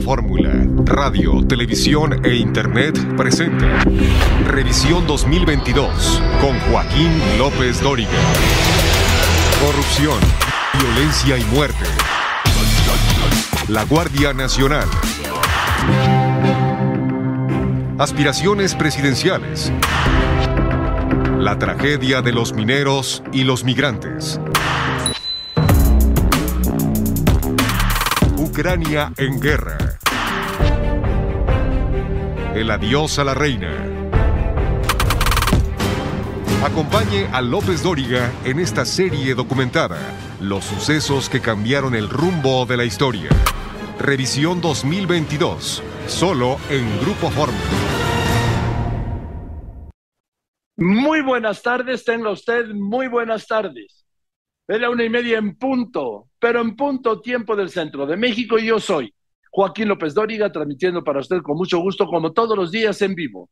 Fórmula, Radio, Televisión e Internet presenta Revisión 2022 con Joaquín López Dóriga. Corrupción, violencia y muerte. La Guardia Nacional. Aspiraciones presidenciales. La tragedia de los mineros y los migrantes. Ucrania en guerra. El adiós a la reina. Acompañe a López Dóriga en esta serie documentada, Los sucesos que cambiaron el rumbo de la historia. Revisión 2022, solo en Grupo Fórmula. Muy buenas tardes, tenga usted muy buenas tardes. Es la una y media en punto, pero en punto tiempo del centro de México y yo soy Joaquín López Dóriga, transmitiendo para usted con mucho gusto, como todos los días, en vivo.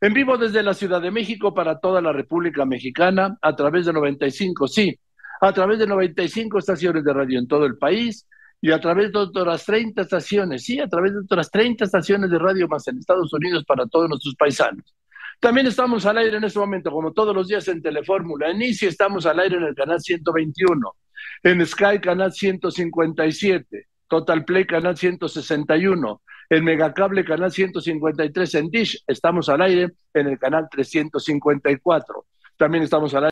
En vivo desde la Ciudad de México para toda la República Mexicana, a través de 95, sí, a través de 95 estaciones de radio en todo el país y a través de otras 30 estaciones, sí, a través de otras 30 estaciones de radio más en Estados Unidos para todos nuestros paisanos. También estamos al aire en este momento, como todos los días en Telefórmula. En Inicio estamos al aire en el canal 121, en Sky canal 157, Total Play canal 161, en Megacable canal 153, en Dish estamos al aire en el canal 354. También estamos al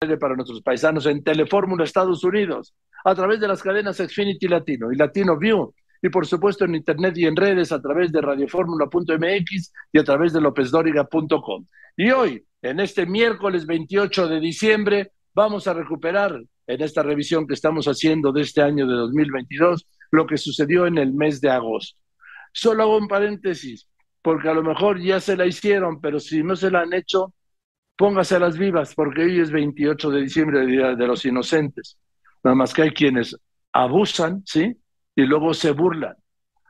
aire para nuestros paisanos en Telefórmula Estados Unidos, a través de las cadenas Xfinity Latino y Latino View y por supuesto en internet y en redes a través de radioformula.mx y a través de lopezdoriga.com. Y hoy, en este miércoles 28 de diciembre, vamos a recuperar en esta revisión que estamos haciendo de este año de 2022 lo que sucedió en el mes de agosto. Solo hago un paréntesis, porque a lo mejor ya se la hicieron, pero si no se la han hecho, póngase las vivas, porque hoy es 28 de diciembre, Día de los Inocentes. Nada más que hay quienes abusan, ¿sí? y luego se burlan,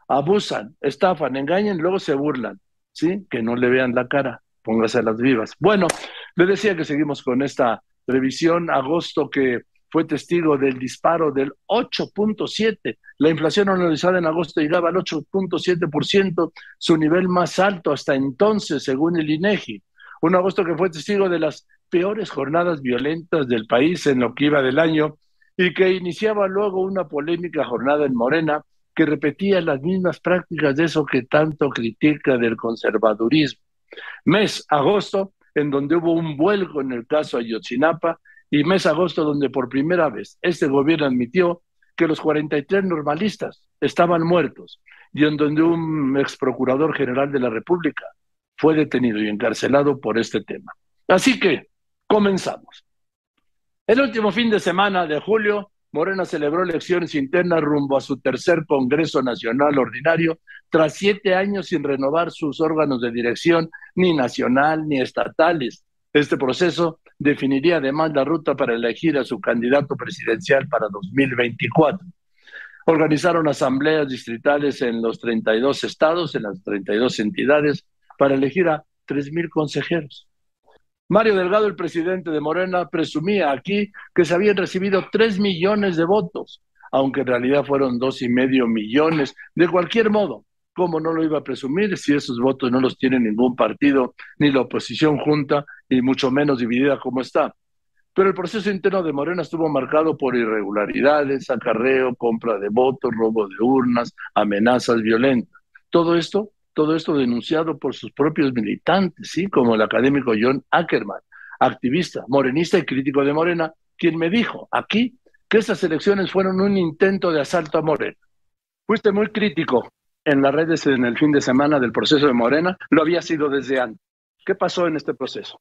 abusan, estafan, engañan, luego se burlan, ¿sí? Que no le vean la cara, póngase las vivas. Bueno, le decía que seguimos con esta revisión, agosto que fue testigo del disparo del 8.7. La inflación anualizada en agosto llegaba al 8.7%, su nivel más alto hasta entonces, según el INEGI. Un agosto que fue testigo de las peores jornadas violentas del país en lo que iba del año y que iniciaba luego una polémica jornada en Morena que repetía las mismas prácticas de eso que tanto critica del conservadurismo. Mes agosto, en donde hubo un vuelco en el caso Ayotzinapa, y mes agosto, donde por primera vez este gobierno admitió que los 43 normalistas estaban muertos, y en donde un ex procurador general de la República fue detenido y encarcelado por este tema. Así que, comenzamos. El último fin de semana de julio, Morena celebró elecciones internas rumbo a su tercer Congreso Nacional Ordinario, tras siete años sin renovar sus órganos de dirección, ni nacional ni estatales. Este proceso definiría además la ruta para elegir a su candidato presidencial para 2024. Organizaron asambleas distritales en los 32 estados, en las 32 entidades, para elegir a 3.000 consejeros. Mario Delgado, el presidente de Morena, presumía aquí que se habían recibido tres millones de votos, aunque en realidad fueron dos y medio millones. De cualquier modo, ¿cómo no lo iba a presumir si esos votos no los tiene ningún partido, ni la oposición junta, y mucho menos dividida como está? Pero el proceso interno de Morena estuvo marcado por irregularidades, acarreo, compra de votos, robo de urnas, amenazas violentas. Todo esto todo esto denunciado por sus propios militantes, ¿sí? como el académico John Ackerman, activista, morenista y crítico de Morena, quien me dijo aquí que estas elecciones fueron un intento de asalto a Morena. Fuiste muy crítico en las redes en el fin de semana del proceso de Morena, lo había sido desde antes. ¿Qué pasó en este proceso?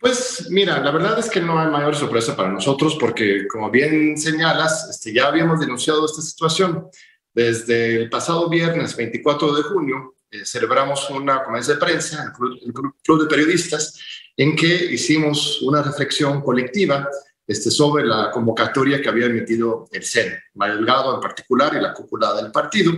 Pues mira, la verdad es que no hay mayor sorpresa para nosotros porque, como bien señalas, este, ya habíamos denunciado esta situación. Desde el pasado viernes 24 de junio eh, celebramos una conferencia de prensa, el club, el club, de Periodistas, en que hicimos una reflexión colectiva este, sobre la convocatoria que había emitido el CEN, Mario en particular y la cúpula del partido.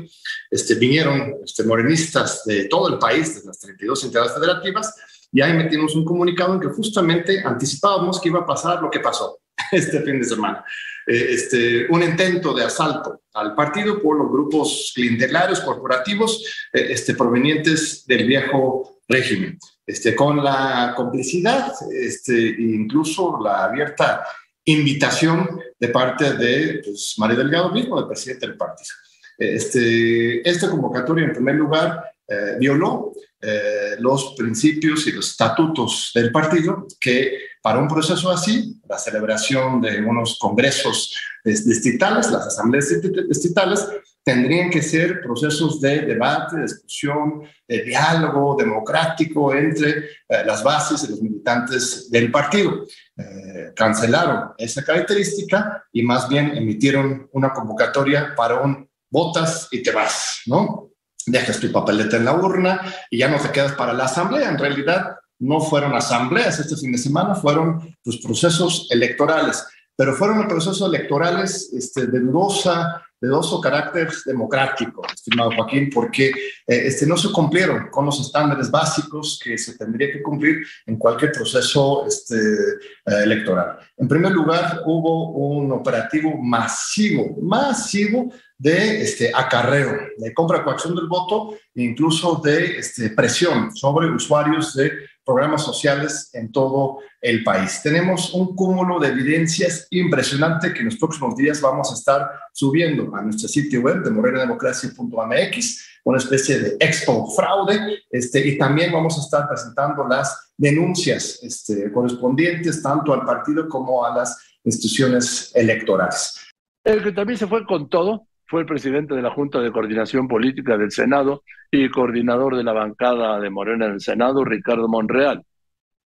Este, vinieron este, morenistas de todo el país, de las 32 entidades federativas, y ahí metimos un comunicado en que justamente anticipábamos que iba a pasar lo que pasó. este fin de semana. Eh, este, un intento de asalto al partido por los grupos clientelarios corporativos eh, este, provenientes del viejo régimen, este, con la complicidad este, incluso la abierta invitación de parte de pues, María Delgado mismo, el presidente del partido. Este, esta convocatoria, en primer lugar, eh, violó eh, los principios y los estatutos del partido que para un proceso así, la celebración de unos congresos distritales, las asambleas distritales, tendrían que ser procesos de debate, de discusión, de diálogo democrático entre eh, las bases y los militantes del partido. Eh, cancelaron esa característica y más bien emitieron una convocatoria para un votas y te vas, ¿no? Dejas tu papeleta en la urna y ya no te quedas para la asamblea. En realidad no fueron asambleas este fin de semana, fueron pues, procesos electorales, pero fueron procesos electorales este, de dudosa dudoso carácter democrático, estimado Joaquín, porque eh, este, no se cumplieron con los estándares básicos que se tendría que cumplir en cualquier proceso este, eh, electoral. En primer lugar, hubo un operativo masivo, masivo de este, acarreo, de compra coacción del voto e incluso de este, presión sobre usuarios de programas sociales en todo el país. Tenemos un cúmulo de evidencias impresionante que en los próximos días vamos a estar subiendo a nuestro sitio web de morenademocracia.mx, una especie de expo fraude, este, y también vamos a estar presentando las denuncias este, correspondientes tanto al partido como a las instituciones electorales. El que también se fue con todo fue el presidente de la Junta de Coordinación Política del Senado y coordinador de la bancada de Morena en el Senado, Ricardo Monreal.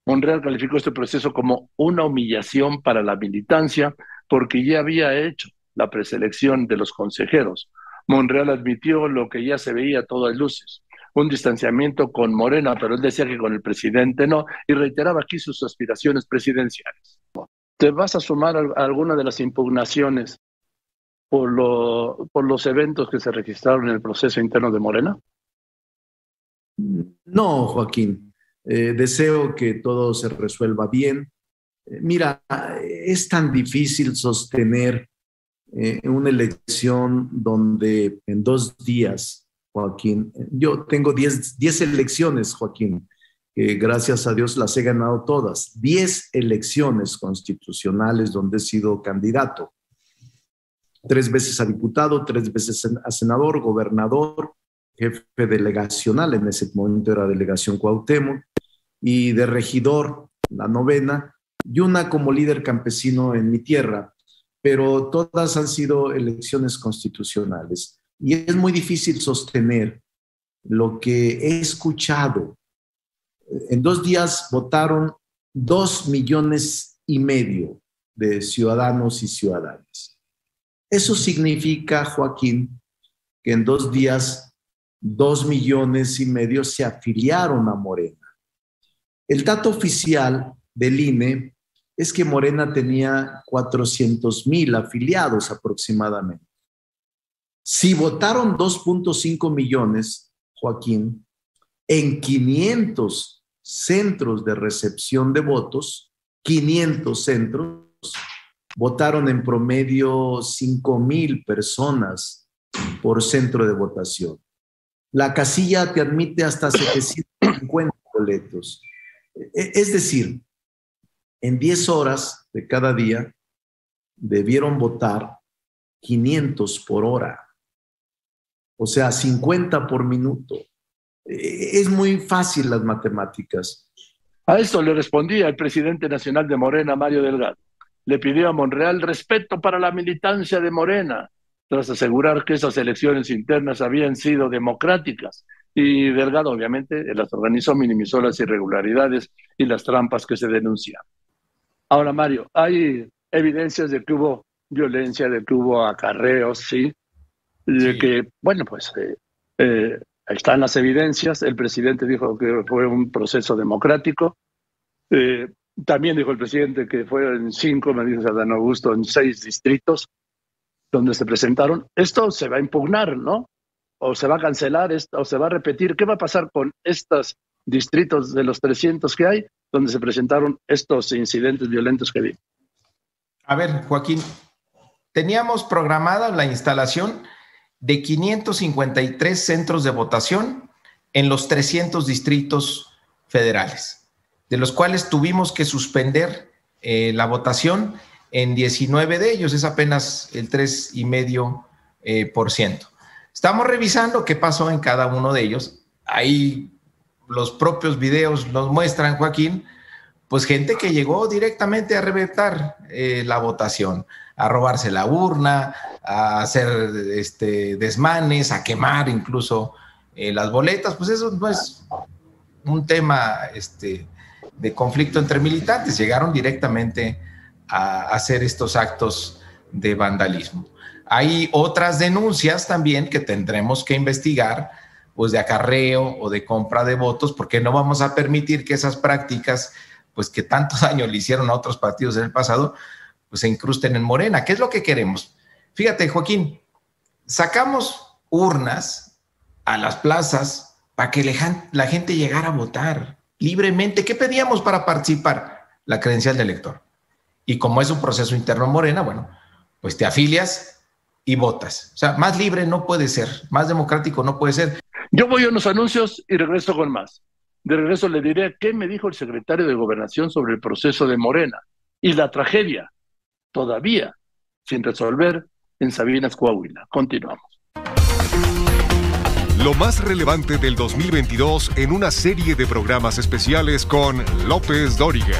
Monreal calificó este proceso como una humillación para la militancia porque ya había hecho la preselección de los consejeros. Monreal admitió lo que ya se veía a todas luces, un distanciamiento con Morena, pero él decía que con el presidente no, y reiteraba aquí sus aspiraciones presidenciales. ¿Te vas a sumar a alguna de las impugnaciones por, lo, por los eventos que se registraron en el proceso interno de Morena? No, Joaquín. Eh, deseo que todo se resuelva bien. Eh, mira, es tan difícil sostener eh, una elección donde en dos días, Joaquín, yo tengo diez, diez elecciones, Joaquín, que gracias a Dios las he ganado todas. Diez elecciones constitucionales donde he sido candidato tres veces a diputado, tres veces a senador, gobernador, jefe delegacional, en ese momento era delegación Cuauhtémoc, y de regidor, la novena, y una como líder campesino en mi tierra, pero todas han sido elecciones constitucionales. Y es muy difícil sostener lo que he escuchado. En dos días votaron dos millones y medio de ciudadanos y ciudadanas. Eso significa, Joaquín, que en dos días dos millones y medio se afiliaron a Morena. El dato oficial del INE es que Morena tenía 400 mil afiliados aproximadamente. Si votaron 2.5 millones, Joaquín, en 500 centros de recepción de votos, 500 centros, votaron en promedio 5 mil personas por centro de votación. La casilla te admite hasta 750 boletos. E, es decir, en 10 horas de cada día debieron votar 500 por hora, o sea, 50 por minuto. E, es muy fácil las matemáticas. A esto le respondía el presidente nacional de Morena, Mario Delgado le pidió a Monreal respeto para la militancia de Morena, tras asegurar que esas elecciones internas habían sido democráticas. Y Delgado, obviamente, las organizó, minimizó las irregularidades y las trampas que se denuncian. Ahora, Mario, hay evidencias de que hubo violencia, de que hubo acarreos, ¿sí? De que, bueno, pues eh, eh, están las evidencias. El presidente dijo que fue un proceso democrático. Eh, también dijo el presidente que fue en cinco, me dice Adán Augusto, en seis distritos donde se presentaron. Esto se va a impugnar, ¿no? O se va a cancelar, o se va a repetir. ¿Qué va a pasar con estos distritos de los 300 que hay donde se presentaron estos incidentes violentos que vi? A ver, Joaquín, teníamos programada la instalación de 553 centros de votación en los 300 distritos federales, de los cuales tuvimos que suspender eh, la votación en 19 de ellos, es apenas el 3,5%. Eh, por ciento. Estamos revisando qué pasó en cada uno de ellos. Ahí los propios videos nos muestran, Joaquín, pues gente que llegó directamente a reventar eh, la votación, a robarse la urna, a hacer este, desmanes, a quemar incluso eh, las boletas, pues eso no es un tema este, de conflicto entre militantes, llegaron directamente a hacer estos actos de vandalismo. Hay otras denuncias también que tendremos que investigar, pues de acarreo o de compra de votos, porque no vamos a permitir que esas prácticas, pues que tantos daño le hicieron a otros partidos en el pasado, pues se incrusten en Morena. ¿Qué es lo que queremos? Fíjate, Joaquín, sacamos urnas a las plazas para que la gente llegara a votar libremente. ¿Qué pedíamos para participar? La credencial de elector. Y como es un proceso interno en Morena, bueno, pues te afilias y votas. O sea, más libre no puede ser, más democrático no puede ser. Yo voy a unos anuncios y regreso con más. De regreso le diré qué me dijo el secretario de Gobernación sobre el proceso de Morena y la tragedia todavía sin resolver en Sabinas, Coahuila. Continuamos. Lo más relevante del 2022 en una serie de programas especiales con López Dóriga.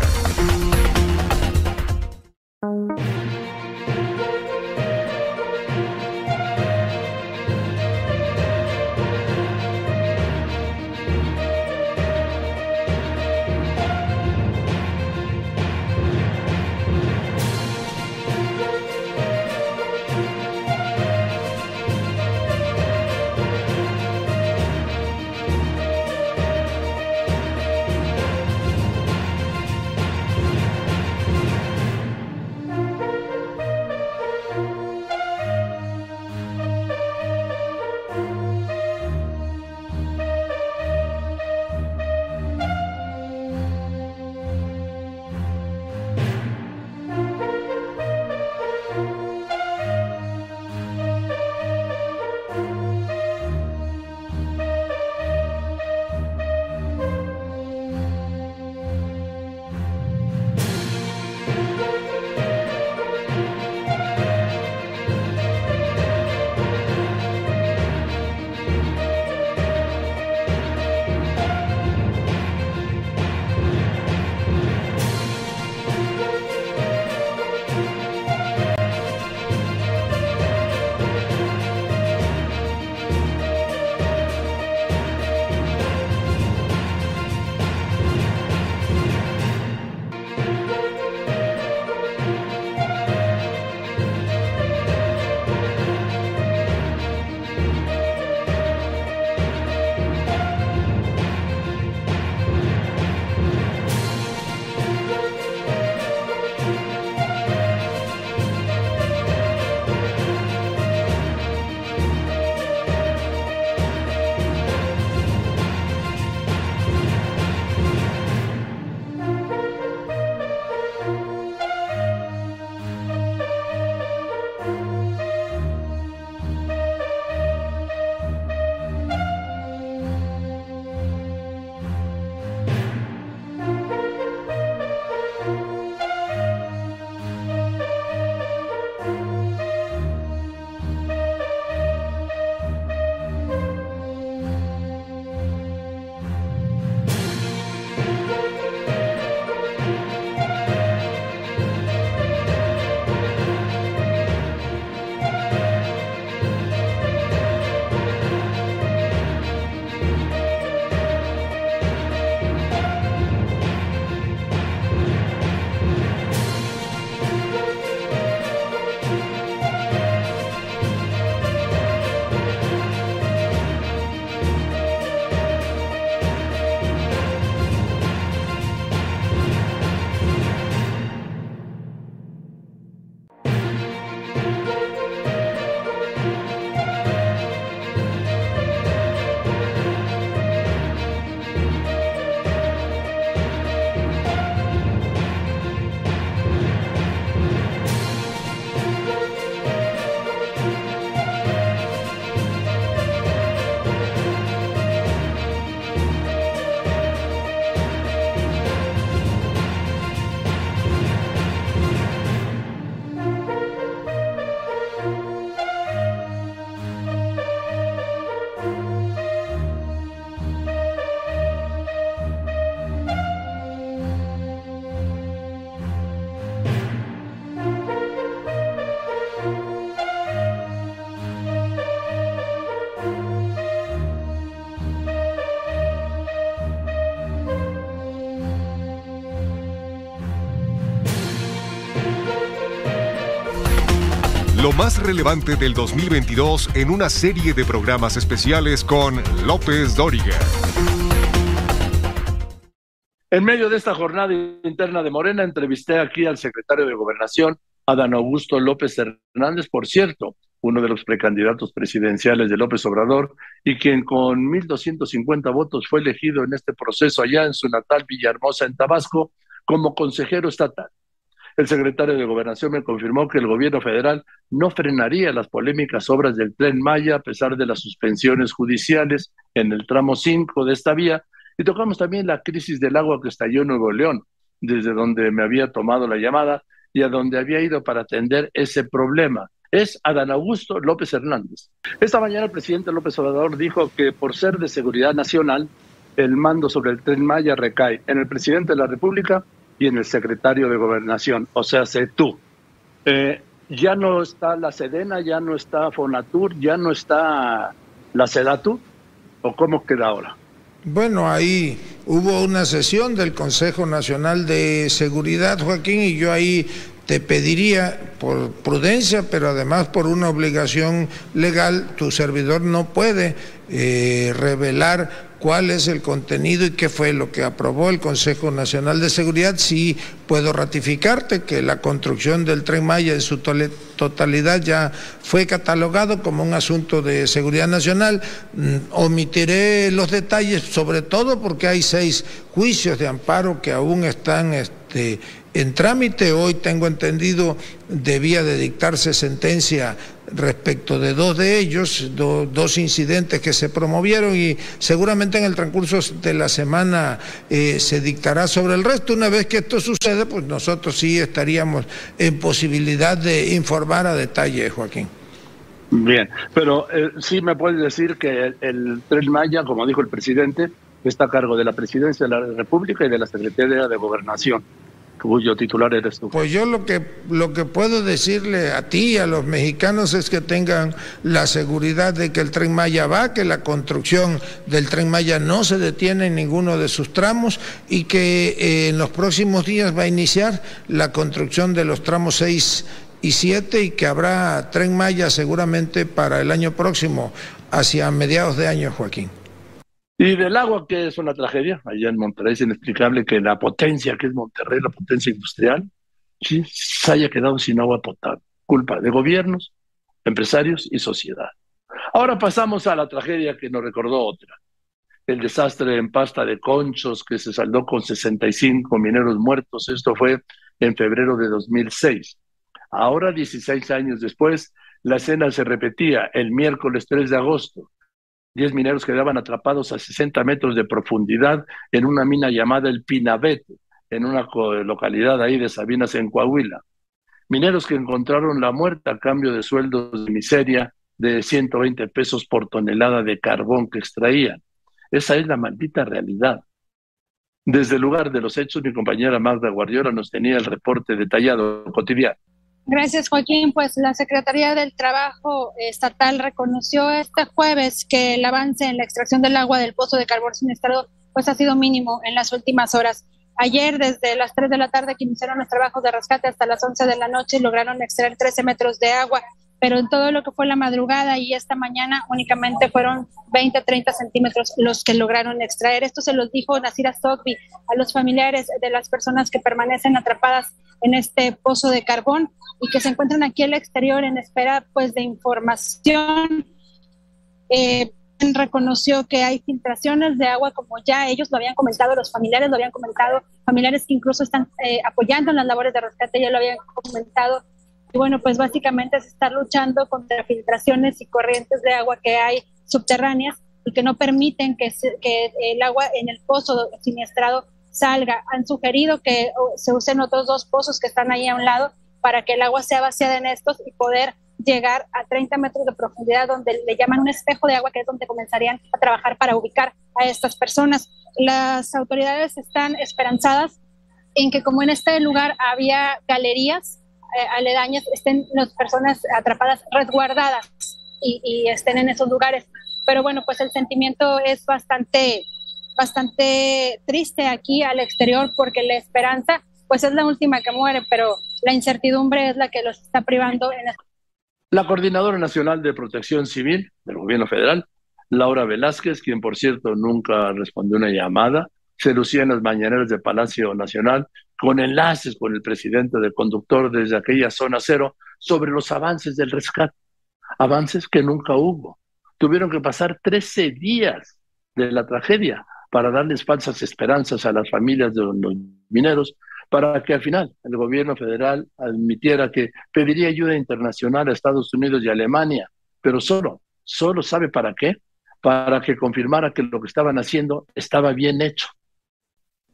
Más relevante del 2022 en una serie de programas especiales con López Dóriga. En medio de esta jornada interna de Morena, entrevisté aquí al secretario de Gobernación, Adán Augusto López Hernández, por cierto, uno de los precandidatos presidenciales de López Obrador y quien con 1.250 votos fue elegido en este proceso allá en su natal Villahermosa, en Tabasco, como consejero estatal. El secretario de Gobernación me confirmó que el gobierno federal no frenaría las polémicas obras del tren Maya a pesar de las suspensiones judiciales en el tramo 5 de esta vía. Y tocamos también la crisis del agua que estalló en Nuevo León, desde donde me había tomado la llamada y a donde había ido para atender ese problema. Es Adán Augusto López Hernández. Esta mañana el presidente López Obrador dijo que por ser de seguridad nacional, el mando sobre el tren Maya recae en el presidente de la República y en el secretario de Gobernación, o sea, sé tú. Eh, ya no está la Sedena, ya no está Fonatur, ya no está la Sedatu, o cómo queda ahora. Bueno, ahí hubo una sesión del Consejo Nacional de Seguridad, Joaquín, y yo ahí te pediría, por prudencia, pero además por una obligación legal, tu servidor no puede eh, revelar cuál es el contenido y qué fue lo que aprobó el Consejo Nacional de Seguridad. Sí puedo ratificarte que la construcción del tren Maya en su totalidad ya fue catalogado como un asunto de seguridad nacional. Mm, omitiré los detalles, sobre todo porque hay seis juicios de amparo que aún están este, en trámite. Hoy tengo entendido debía de dictarse sentencia respecto de dos de ellos, dos incidentes que se promovieron y seguramente en el transcurso de la semana eh, se dictará sobre el resto. Una vez que esto sucede, pues nosotros sí estaríamos en posibilidad de informar a detalle, Joaquín. Bien, pero eh, sí me puedes decir que el, el Tren Maya, como dijo el presidente, está a cargo de la Presidencia de la República y de la Secretaría de Gobernación cuyo titular eres tú. Pues yo lo que, lo que puedo decirle a ti y a los mexicanos es que tengan la seguridad de que el tren Maya va, que la construcción del tren Maya no se detiene en ninguno de sus tramos y que eh, en los próximos días va a iniciar la construcción de los tramos 6 y 7 y que habrá tren Maya seguramente para el año próximo, hacia mediados de año, Joaquín. Y del agua, que es una tragedia, allá en Monterrey es inexplicable que la potencia que es Monterrey, la potencia industrial, sí, se haya quedado sin agua potable. Culpa de gobiernos, empresarios y sociedad. Ahora pasamos a la tragedia que nos recordó otra. El desastre en pasta de conchos que se saldó con 65 mineros muertos. Esto fue en febrero de 2006. Ahora, 16 años después, la escena se repetía el miércoles 3 de agosto 10 mineros quedaban atrapados a 60 metros de profundidad en una mina llamada El Pinabete, en una localidad ahí de Sabinas, en Coahuila. Mineros que encontraron la muerte a cambio de sueldos de miseria de 120 pesos por tonelada de carbón que extraían. Esa es la maldita realidad. Desde el lugar de los hechos, mi compañera Magda Guardiola nos tenía el reporte detallado cotidiano. Gracias, Joaquín. Pues la Secretaría del Trabajo Estatal reconoció este jueves que el avance en la extracción del agua del pozo de carbón siniestrado pues ha sido mínimo en las últimas horas. Ayer, desde las 3 de la tarde que iniciaron los trabajos de rescate hasta las 11 de la noche, lograron extraer 13 metros de agua pero en todo lo que fue la madrugada y esta mañana únicamente fueron 20, 30 centímetros los que lograron extraer. Esto se los dijo Nasira Sogbi a los familiares de las personas que permanecen atrapadas en este pozo de carbón y que se encuentran aquí al exterior en espera pues de información. Eh, reconoció que hay filtraciones de agua, como ya ellos lo habían comentado, los familiares lo habían comentado, familiares que incluso están eh, apoyando en las labores de rescate ya lo habían comentado, y bueno, pues básicamente es estar luchando contra filtraciones y corrientes de agua que hay subterráneas y que no permiten que, que el agua en el pozo siniestrado salga. Han sugerido que se usen otros dos pozos que están ahí a un lado para que el agua sea vaciada en estos y poder llegar a 30 metros de profundidad, donde le llaman un espejo de agua, que es donde comenzarían a trabajar para ubicar a estas personas. Las autoridades están esperanzadas en que como en este lugar había galerías, eh, aledañas estén las personas atrapadas resguardadas y, estén en esos lugares. Pero bueno, pues el sentimiento es bastante, bastante triste aquí al exterior porque la esperanza pues es la última que muere, pero la incertidumbre es la que los está privando en La Coordinadora Nacional de Protección Civil del Gobierno Federal, Laura Velázquez, quien por cierto nunca respondió una llamada, se lucía en las mañaneras de Palacio Nacional con enlaces con el presidente del conductor desde aquella zona cero sobre los avances del rescate, avances que nunca hubo. Tuvieron que pasar 13 días de la tragedia para darles falsas esperanzas a las familias de los mineros, para que al final el gobierno federal admitiera que pediría ayuda internacional a Estados Unidos y Alemania, pero solo, solo sabe para qué, para que confirmara que lo que estaban haciendo estaba bien hecho.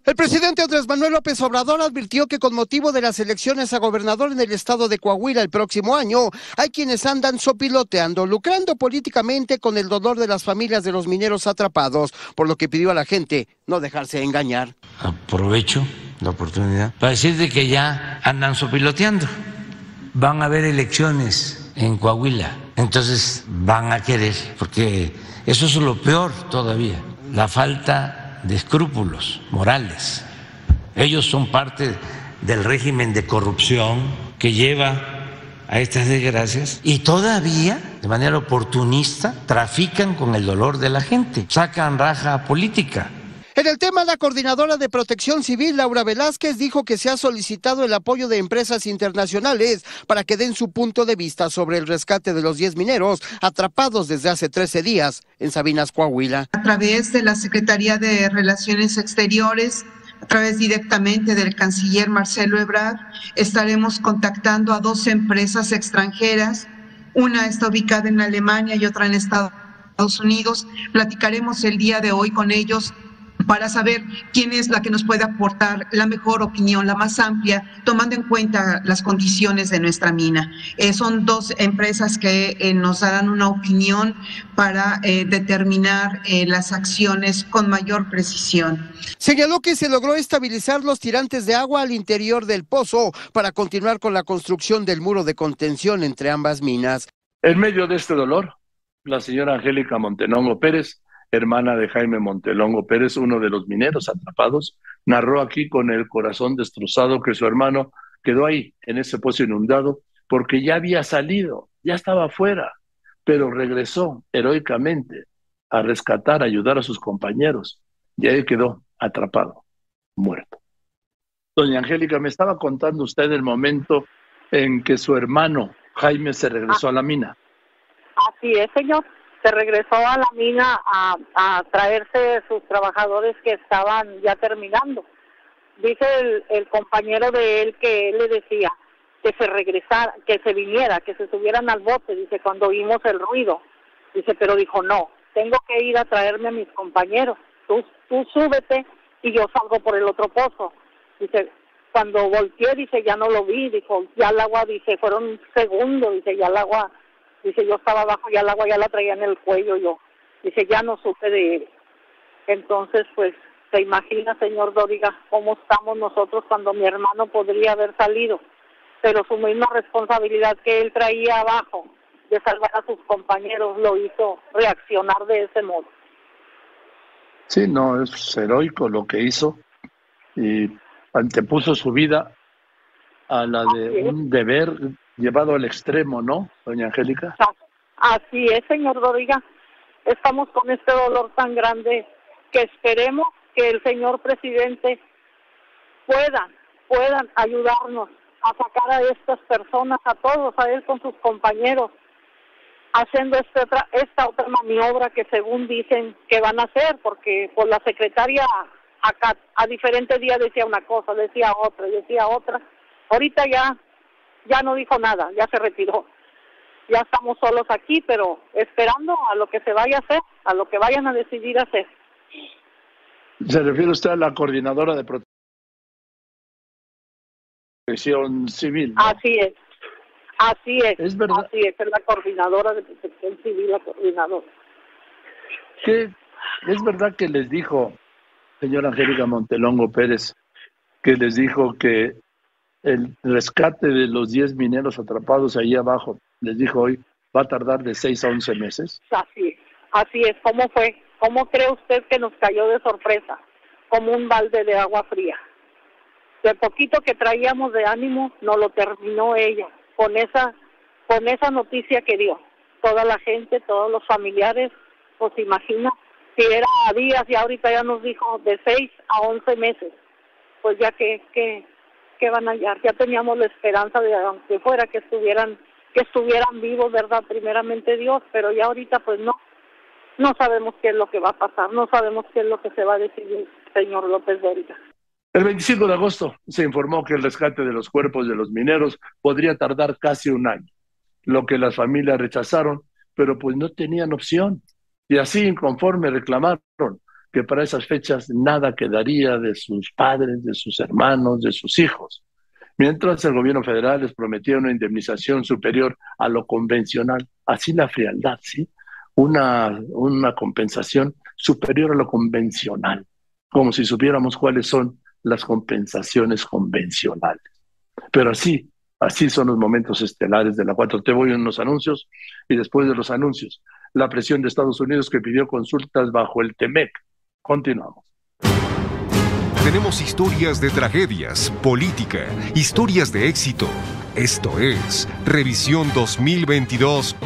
El presidente Andrés Manuel López Obrador advirtió que con motivo de las elecciones a gobernador en el estado de Coahuila el próximo año, hay quienes andan sopiloteando, lucrando políticamente con el dolor de las familias de los mineros atrapados, por lo que pidió a la gente no dejarse engañar. Aprovecho la oportunidad para decirte que ya andan sopiloteando. Van a haber elecciones en Coahuila, entonces van a querer, porque eso es lo peor todavía, la falta de escrúpulos morales. Ellos son parte del régimen de corrupción que lleva a estas desgracias y todavía, de manera oportunista, trafican con el dolor de la gente, sacan raja política. En el tema, la coordinadora de protección civil, Laura Velázquez, dijo que se ha solicitado el apoyo de empresas internacionales para que den su punto de vista sobre el rescate de los 10 mineros atrapados desde hace 13 días en Sabinas, Coahuila. A través de la Secretaría de Relaciones Exteriores, a través directamente del canciller Marcelo Ebrard, estaremos contactando a dos empresas extranjeras. Una está ubicada en Alemania y otra en Estados Unidos. Platicaremos el día de hoy con ellos para saber quién es la que nos puede aportar la mejor opinión, la más amplia, tomando en cuenta las condiciones de nuestra mina. Eh, son dos empresas que eh, nos darán una opinión para eh, determinar las acciones con mayor precisión. Señaló que se logró estabilizar los tirantes de agua al interior del pozo para continuar con la construcción del muro de contención entre ambas minas. En medio de este dolor, la señora Angélica Montenongo Pérez hermana de Jaime Montelongo Pérez, uno de los mineros atrapados, narró aquí con el corazón destrozado que su hermano quedó ahí, en ese pozo inundado, porque ya había salido, ya estaba afuera, pero regresó heroicamente a rescatar, a ayudar a sus compañeros, y ahí quedó atrapado, muerto. Doña Angélica, me estaba contando usted el momento en que su hermano Jaime se regresó a la mina. Así es, señor se regresó a la mina a, a traerse sus trabajadores que estaban ya terminando. Dice el, compañero de él que él le decía que se regresara, que se viniera, que se subieran al bote, dice, cuando oímos el ruido. Dice, pero dijo, no, tengo que ir a traerme a mis compañeros. Tú, tú súbete y yo salgo por el otro pozo. Dice, cuando volteé, dice, ya no lo vi, dijo, ya el agua, dice, fueron segundos, dice, ya el agua Dice, yo estaba abajo, ya el agua ya la traía en el cuello yo. Dice, ya no supe de él. Entonces, pues, se imagina, señor Dóriga, cómo estamos nosotros cuando mi hermano podría haber salido. Pero su misma responsabilidad que él traía abajo de salvar a sus compañeros lo hizo reaccionar de ese modo. Sí, no, es heroico lo que hizo y antepuso su vida a la de un deber llevado al extremo, ¿no, doña Angélica? Así es, señor Doriga. Estamos con este dolor tan grande que esperemos que el señor presidente pueda, puedan ayudarnos a sacar a estas personas, a todos, a él con sus compañeros, haciendo esta otra, esta otra maniobra que según dicen que van a hacer, porque por la secretaria acá a diferentes días decía una cosa, decía otra, decía otra. Ahorita ya ya no dijo nada, ya se retiró. Ya estamos solos aquí, pero esperando a lo que se vaya a hacer, a lo que vayan a decidir hacer. ¿Se refiere usted a la coordinadora de protección civil? Así es. Así es. Es verdad. Así es, es la coordinadora de protección civil, la coordinadora. ¿Qué? Es verdad que les dijo, señora Angélica Montelongo Pérez, que les dijo que el rescate de los 10 mineros atrapados ahí abajo, les dijo hoy, va a tardar de 6 a 11 meses. Así es, así es. ¿Cómo fue? ¿Cómo cree usted que nos cayó de sorpresa? Como un balde de agua fría. De poquito que traíamos de ánimo, no lo terminó ella, con esa con esa noticia que dio. Toda la gente, todos los familiares, pues imagina, si era a días y ahorita ya nos dijo de seis a once meses, pues ya que, que, que van a hallar. Ya teníamos la esperanza de aunque fuera que estuvieran, que estuvieran vivos, ¿verdad? Primeramente Dios, pero ya ahorita pues no, no sabemos qué es lo que va a pasar, no sabemos qué es lo que se va a decidir, señor López Dóriga. El 25 de agosto se informó que el rescate de los cuerpos de los mineros podría tardar casi un año, lo que las familias rechazaron, pero pues no tenían opción. Y así inconforme reclamaron que para esas fechas nada quedaría de sus padres, de sus hermanos, de sus hijos. Mientras el gobierno federal les prometía una indemnización superior a lo convencional, así la frialdad, ¿sí? Una, una compensación superior a lo convencional, como si supiéramos cuáles son las compensaciones convencionales. Pero así, así son los momentos estelares de la 4 Te voy en los anuncios y después de los anuncios, la presión de Estados Unidos que pidió consultas bajo el TEMEC. Continuamos. Tenemos historias de tragedias, política, historias de éxito. Esto es Revisión 2022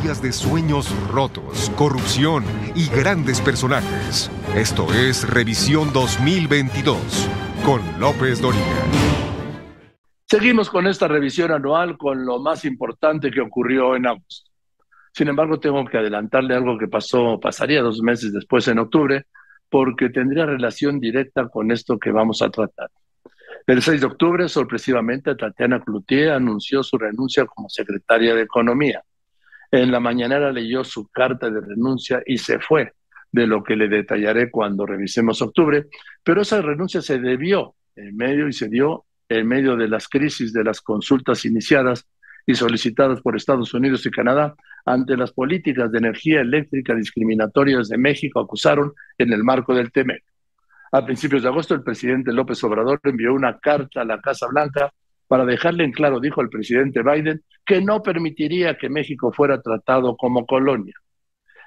historias de sueños rotos, corrupción y grandes personajes. Esto es Revisión 2022 con López Doriga. Seguimos con esta revisión anual con lo más importante que ocurrió en agosto. Sin embargo, tengo que adelantarle algo que pasó, pasaría dos meses después en octubre, porque tendría relación directa con esto que vamos a tratar. El 6 de octubre, sorpresivamente, Tatiana Cloutier anunció su renuncia como secretaria de Economía. En la mañanera leyó su carta de renuncia y se fue, de lo que le detallaré cuando revisemos octubre, pero esa renuncia se debió en medio y se dio en medio de las crisis de las consultas iniciadas y solicitadas por Estados Unidos y Canadá ante las políticas de energía eléctrica discriminatorias de México, acusaron en el marco del TEMEC. A principios de agosto, el presidente López Obrador envió una carta a la Casa Blanca para dejarle en claro, dijo el presidente Biden, que no permitiría que México fuera tratado como colonia.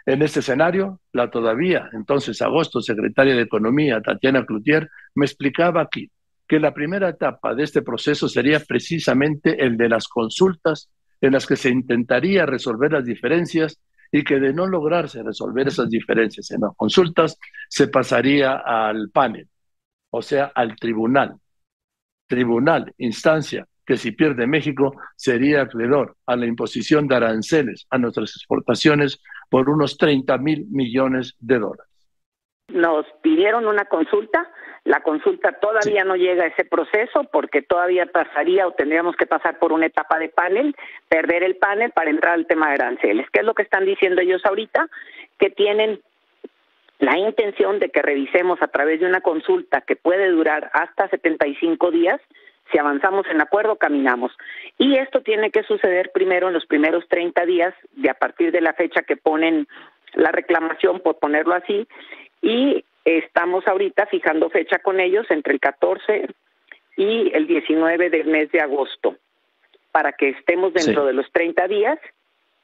En este escenario, la todavía entonces agosto secretaria de Economía, Tatiana Cloutier, me explicaba aquí que la primera etapa de este proceso sería precisamente el de las consultas en las que se intentaría resolver las diferencias y que de no lograrse resolver esas diferencias en las consultas, se pasaría al panel, o sea, al tribunal. Tribunal, instancia, que si pierde México sería acreedor a la imposición de aranceles a nuestras exportaciones por unos 30 mil millones de dólares. Nos pidieron una consulta, la consulta todavía no llega a ese proceso porque todavía pasaría o tendríamos que pasar por una etapa de panel, perder el panel para entrar al tema de aranceles. ¿Qué es lo que están diciendo ellos ahorita? Que tienen la intención de que revisemos a través de una consulta que puede durar hasta 75 días. Si avanzamos en acuerdo, caminamos. Y esto tiene que suceder primero en los primeros 30 días, de a partir de la fecha que ponen la reclamación, por ponerlo así, y Estamos ahorita fijando fecha con ellos entre el 14 y el 19 del mes de agosto para que estemos dentro de los 30 días.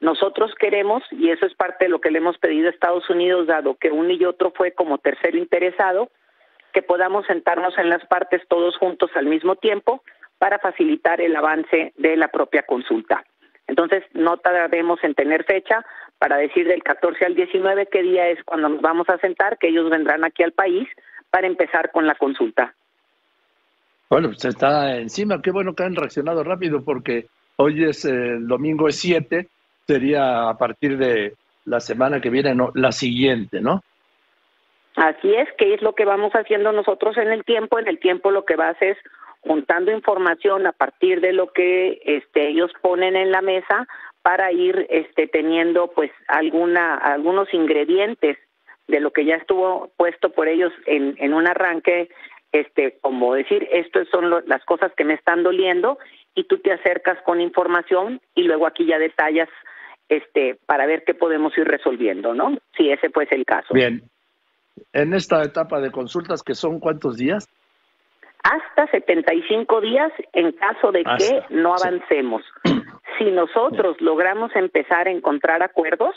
Nosotros queremos, y eso es parte de lo que le hemos pedido a Estados Unidos, dado que uno y otro fue como tercero interesado, que podamos sentarnos en las partes todos juntos al mismo tiempo para facilitar el avance de la propia consulta. Entonces, no tardemos en tener fecha para decir del 14 al 19 qué día es cuando nos vamos a sentar, que ellos vendrán aquí al país para empezar con la consulta. Bueno, pues está encima. Qué bueno que han reaccionado rápido porque hoy es el domingo es 7, sería a partir de la semana que viene, no, la siguiente, ¿no? Así es, que es lo que vamos haciendo nosotros en el tiempo. En el tiempo lo que vas es juntando información a partir de lo que este, ellos ponen en la mesa para ir este, teniendo pues alguna, algunos ingredientes de lo que ya estuvo puesto por ellos en, en un arranque, este, como decir, estas son las cosas que me están doliendo y tú te acercas con información y luego aquí ya detallas este, para ver qué podemos ir resolviendo, ¿no? Si ese pues el caso. Bien. En esta etapa de consultas, que son cuántos días? Hasta 75 días en caso de que no avancemos. si nosotros logramos empezar a encontrar acuerdos,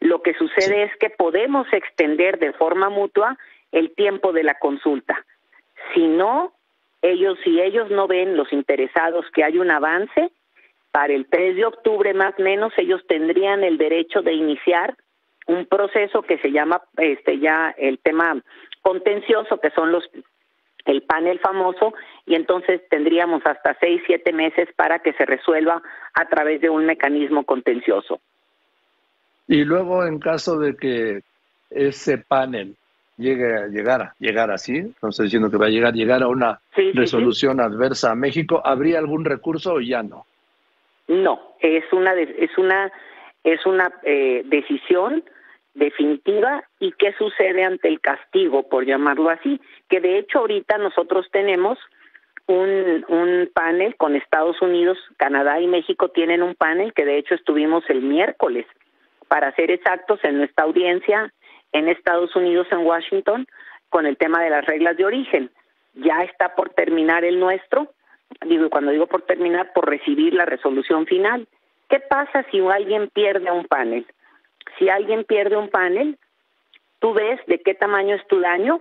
lo que sucede es que podemos extender de forma mutua el tiempo de la consulta. Si no, ellos, si ellos no ven los interesados que hay un avance, para el 3 de octubre más o menos ellos tendrían el derecho de iniciar un proceso que se llama este ya el tema contencioso, que son los el panel famoso y entonces tendríamos hasta seis, siete meses para que se resuelva a través de un mecanismo contencioso. Y luego, en caso de que ese panel llegue a llegar, llegar así, no estoy diciendo que va a llegar, llegar a una resolución adversa a México, ¿habría algún recurso o ya no? No, es una, es una, es una eh, decisión definitiva y qué sucede ante el castigo, por llamarlo así, que de hecho ahorita nosotros tenemos un, un panel con Estados Unidos, Canadá y México tienen un panel que de hecho estuvimos el miércoles, para ser exactos, en nuestra audiencia en Estados Unidos, en Washington, con el tema de las reglas de origen. Ya está por terminar el nuestro, digo, cuando digo por terminar, por recibir la resolución final. ¿Qué pasa si alguien pierde un panel? si alguien pierde un panel, tú ves de qué tamaño es tu daño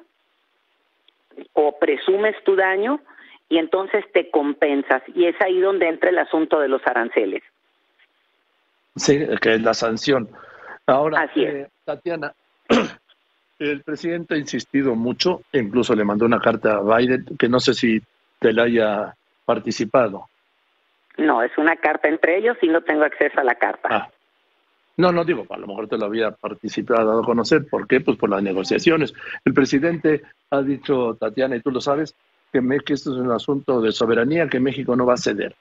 o presumes tu daño y entonces te compensas. Y es ahí donde entra el asunto de los aranceles. Sí, que es la sanción. Ahora, Así es. eh, Tatiana, el presidente ha insistido mucho, incluso le mandó una carta a Biden, que no sé si te la haya participado. No, es una carta entre ellos y no tengo acceso a la carta. Ah. No, no digo, a lo mejor te lo había participado, dado a conocer. ¿Por qué? Pues por las negociaciones. El presidente ha dicho, Tatiana, y tú lo sabes, que, me- que esto es un asunto de soberanía que México no va a ceder.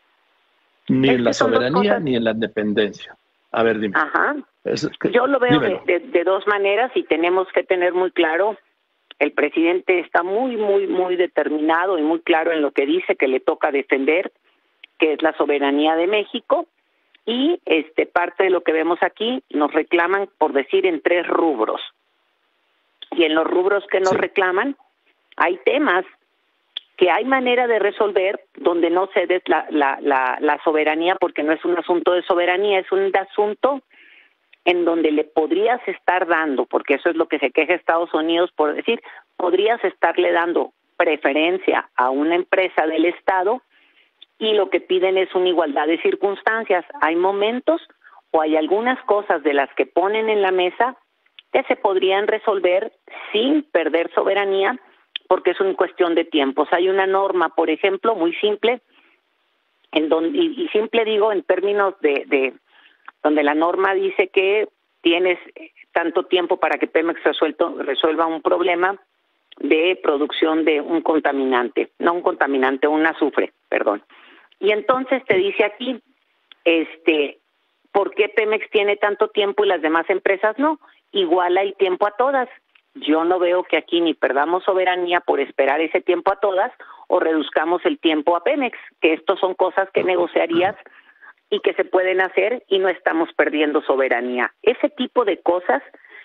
Ni en la soberanía ni en la independencia. A ver, dime. Ajá. Es Yo lo veo de, dímelo. de- de dos maneras y tenemos que tener muy claro, el presidente está muy, muy, muy determinado y muy claro en lo que dice que le toca defender, que es la soberanía de México. Y este parte de lo que vemos aquí nos reclaman, por decir, en tres rubros. Y en los rubros que nos Sí. reclaman, hay temas que hay manera de resolver donde no cedes la, la, la, la soberanía porque no es un asunto de soberanía, es un asunto en donde le podrías estar dando, porque eso es lo que se queja Estados Unidos por decir, podrías estarle dando preferencia a una empresa del Estado y lo que piden es una igualdad de circunstancias. Hay momentos o hay algunas cosas de las que ponen en la mesa que se podrían resolver sin perder soberanía porque es una cuestión de tiempos. Hay una norma, por ejemplo, muy simple, en donde, y, simple digo en términos de, de donde la norma dice que tienes tanto tiempo para que Pemex resuelva un problema de producción de un contaminante, no un contaminante, un azufre, perdón. Y entonces te dice aquí, este, ¿por qué Pemex tiene tanto tiempo y las demás empresas no? Iguala el tiempo a todas. Yo no veo que aquí ni perdamos soberanía por esperar ese tiempo a todas o reduzcamos el tiempo a Pemex, que estos son cosas que negociarías y que se pueden hacer y no estamos perdiendo soberanía. Ese tipo de cosas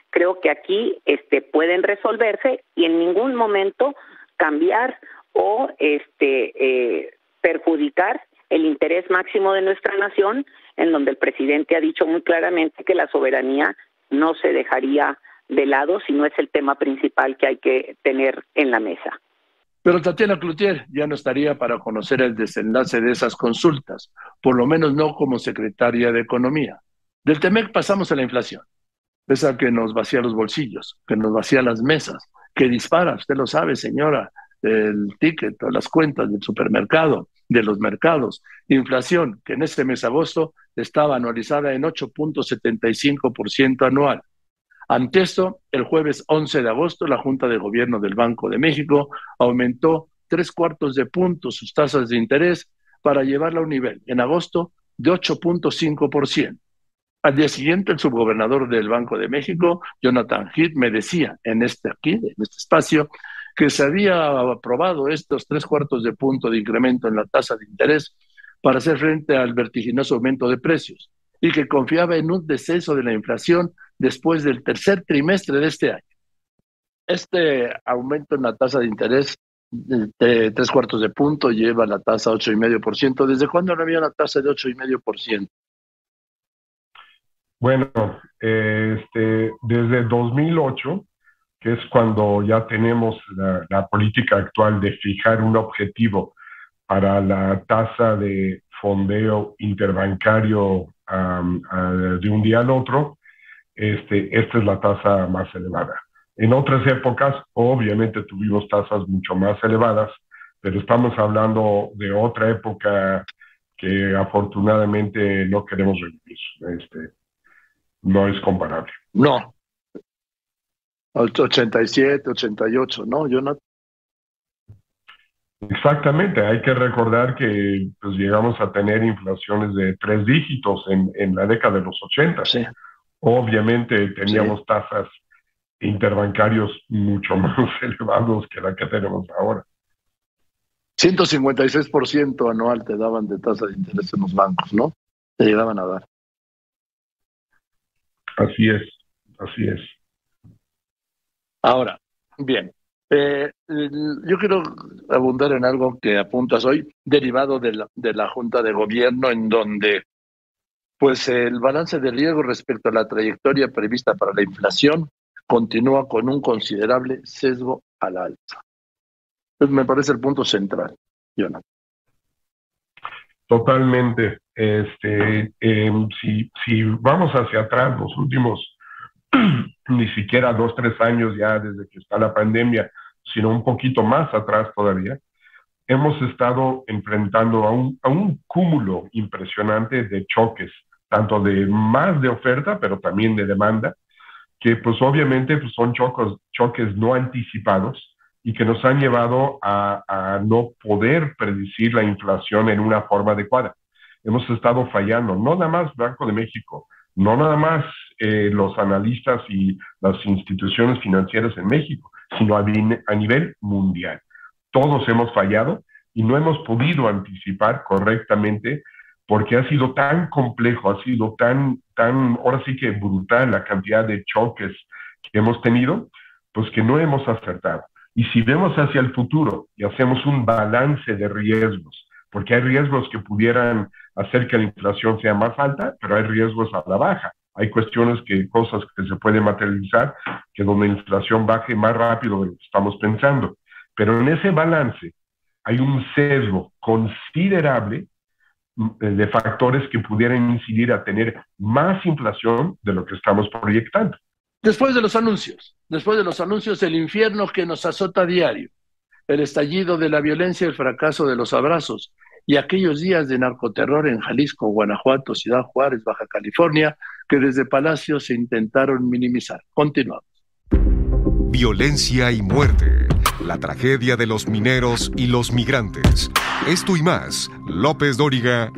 creo que aquí este pueden resolverse y en ningún momento cambiar o este eh, perjudicar el interés máximo de nuestra nación, en donde el presidente ha dicho muy claramente que la soberanía no se dejaría de lado si no es el tema principal que hay que tener en la mesa. Pero Tatiana Cloutier ya no estaría para conocer el desenlace de esas consultas, por lo menos no como secretaria de Economía. Del TEMEC pasamos a la inflación, esa que nos vacía los bolsillos, que nos vacía las mesas, que dispara, usted lo sabe, señora, el ticket, las cuentas del supermercado, de los mercados. Inflación, que en este mes de agosto estaba anualizada en 8.75% anual. Ante esto, el jueves 11 de agosto, la Junta de Gobierno del Banco de México aumentó tres cuartos de punto sus tasas de interés para llevarla a un nivel, en agosto, de 8.5%. Al día siguiente, el subgobernador del Banco de México, Jonathan Heath, me decía en este aquí, en este espacio, que se había aprobado estos tres cuartos de punto de incremento en la tasa de interés para hacer frente al vertiginoso aumento de precios y que confiaba en un descenso de la inflación después del tercer trimestre de este año. Este aumento en la tasa de interés de tres cuartos de punto lleva la tasa a 8,5%. ¿Desde cuándo no había una tasa de 8,5%? Bueno, este, desde 2008, que es cuando ya tenemos la, la política actual de fijar un objetivo para la tasa de fondeo interbancario de un día al otro, este, esta es la tasa más elevada. En otras épocas, obviamente tuvimos tasas mucho más elevadas, pero estamos hablando de otra época que afortunadamente no queremos revivir. Este, no es comparable. No. 87, 88, ¿no? No. Exactamente, hay que recordar que pues, llegamos a tener inflaciones de tres dígitos en, en la década de los 80. Sí. Obviamente teníamos sí. tasas interbancarios mucho más elevados que la que tenemos ahora. 156% anual te daban de tasa de interés en los bancos, ¿no? Te llegaban a dar. Así es, así es. Ahora, bien, eh, yo quiero abundar en algo que apuntas hoy, derivado de la, de la Junta de Gobierno, en donde pues el balance de riesgo respecto a la trayectoria prevista para la inflación continúa con un considerable sesgo al alza. Entonces me parece el punto central, Jonathan. Totalmente, Este, si, si vamos hacia atrás, los últimos ni siquiera dos, tres años ya desde que está la pandemia, sino un poquito más atrás todavía, hemos estado enfrentando a un, a un cúmulo impresionante de choques, tanto de más de oferta, pero también de demanda, que pues obviamente pues, son choques, choques no anticipados y que nos han llevado a, a no poder predecir la inflación en una forma adecuada. Hemos estado fallando, no nada más Banco de México, no nada más eh, los analistas y las instituciones financieras en México, sino a, nivel mundial. Todos hemos fallado y no hemos podido anticipar correctamente porque ha sido tan complejo, ha sido tan, tan, ahora sí que brutal la cantidad de choques que hemos tenido, pues que no hemos acertado. Y si vemos hacia el futuro y hacemos un balance de riesgos, porque hay riesgos que pudieran hacer que la inflación sea más alta, pero hay riesgos a la baja. Hay cuestiones que, cosas que se pueden materializar, que donde la inflación baje más rápido de lo que estamos pensando. Pero en ese balance hay un sesgo considerable mm, de factores que pudieran incidir a tener más inflación de lo que estamos proyectando. Después de los anuncios, después de los anuncios, el infierno que nos azota a diario, el estallido de la violencia, el fracaso de los abrazos y aquellos días de narcoterror en Jalisco, Guanajuato, Ciudad Juárez, Baja California, que desde Palacio se intentaron minimizar. Continuamos. Violencia y muerte. La tragedia de los mineros y los migrantes. Esto y más. López Dóriga.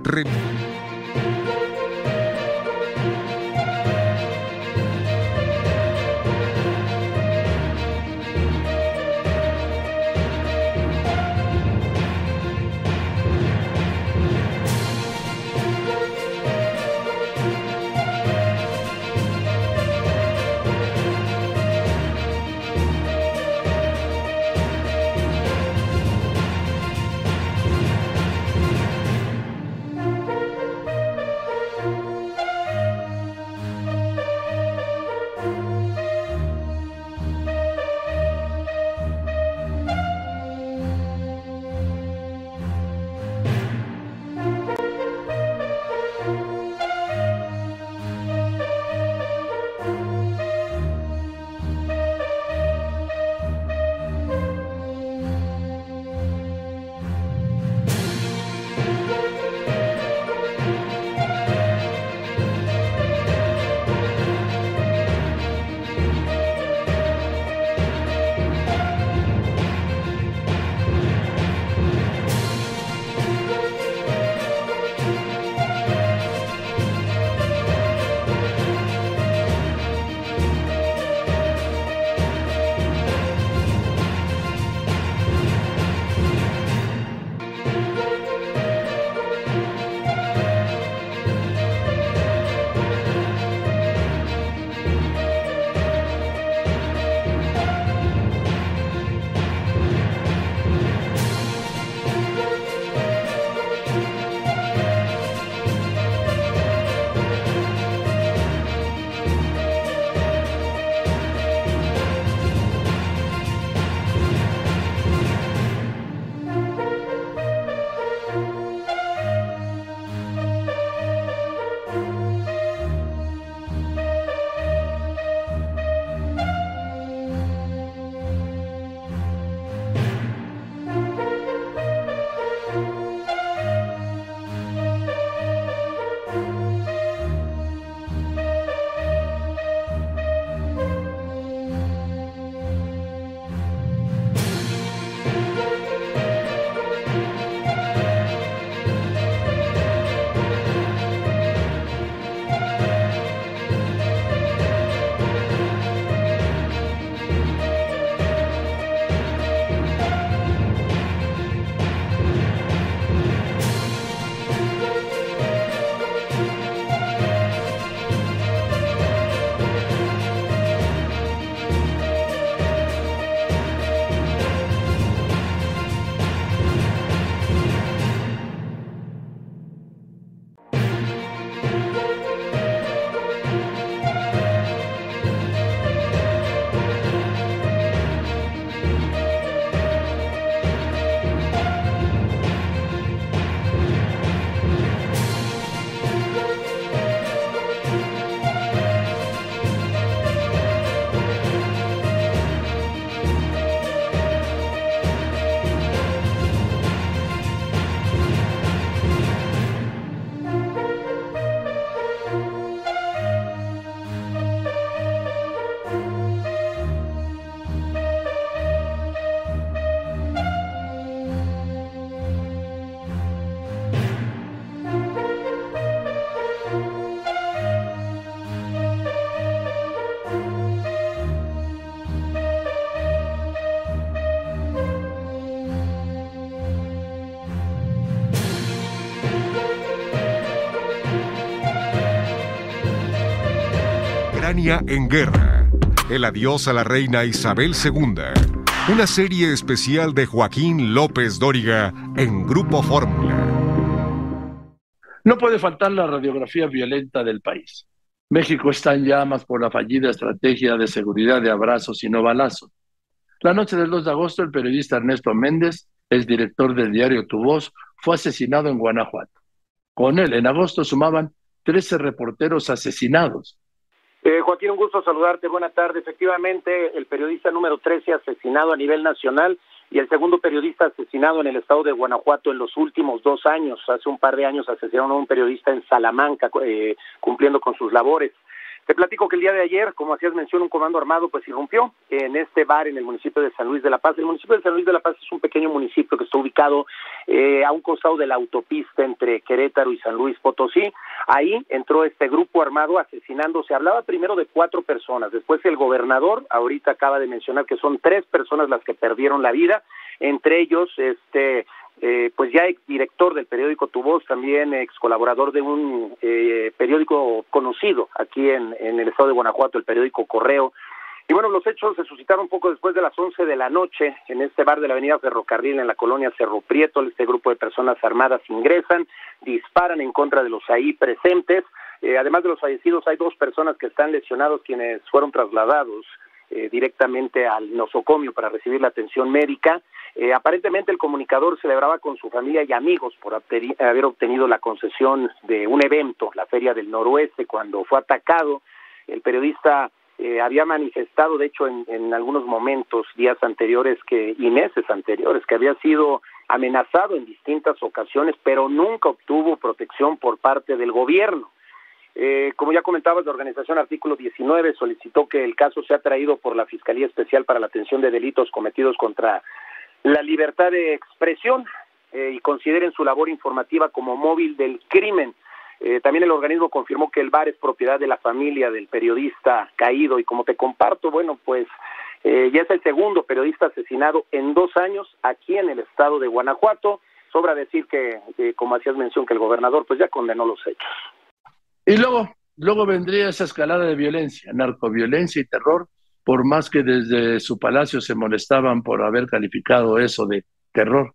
En guerra. El adiós a la reina Isabel II. Una serie especial de Joaquín López Dóriga en Grupo Fórmula. No puede faltar la radiografía violenta del país. México está en llamas por la fallida estrategia de seguridad de abrazos y no balazos. La noche del 2 de agosto, el periodista Ernesto Méndez, el director del diario Tu Voz, fue asesinado en Guanajuato. Con él, en agosto, sumaban 13 reporteros asesinados. Eh, Joaquín, un gusto saludarte. Buena tarde. Efectivamente, el periodista número 13 asesinado a nivel nacional y el segundo periodista asesinado en el estado de Guanajuato en los últimos dos años. Hace un par de años asesinaron a un periodista en Salamanca eh, cumpliendo con sus labores. Te platico que el día de ayer, como hacías mención, un comando armado pues irrumpió en este bar en el municipio de San Luis de la Paz. El municipio de San Luis de la Paz es un pequeño municipio que está ubicado eh, a un costado de la autopista entre Querétaro y San Luis Potosí. Ahí entró este grupo armado asesinando. Se hablaba primero de cuatro personas, después el gobernador, ahorita acaba de mencionar que son tres personas las que perdieron la vida, entre ellos este eh, pues ya ex director del periódico Tu Voz, también ex colaborador de un eh, periódico conocido aquí en, en el estado de Guanajuato, el periódico Correo. Y bueno, los hechos se suscitaron poco después de las 11 de la noche en este bar de la avenida Ferrocarril en la colonia Cerro Prieto. Este grupo de personas armadas ingresan, disparan en contra de los ahí presentes. Eh, además de los fallecidos, hay dos personas que están lesionados quienes fueron trasladados eh, directamente al nosocomio para recibir la atención médica. Eh, aparentemente el comunicador celebraba con su familia y amigos por haber obtenido la concesión de un evento, la Feria del Noroeste, cuando fue atacado. El periodista eh, había manifestado, de hecho, en, en, algunos momentos, días anteriores que, y meses anteriores, que había sido amenazado en distintas ocasiones, pero nunca obtuvo protección por parte del gobierno. Eh, como ya comentabas, la organización Artículo 19 solicitó que el caso sea traído por la Fiscalía Especial para la Atención de Delitos Cometidos contra la Libertad de Expresión eh, y consideren su labor informativa como móvil del crimen. Eh, también el organismo confirmó que el bar es propiedad de la familia del periodista caído y como te comparto, bueno, pues ya es el segundo periodista asesinado en dos años aquí en el estado de Guanajuato. Sobra decir que, como hacías mención, que el gobernador pues ya condenó los hechos. Y luego, luego vendría esa escalada de violencia, narcoviolencia y terror, por más que desde su palacio se molestaban por haber calificado eso de terror.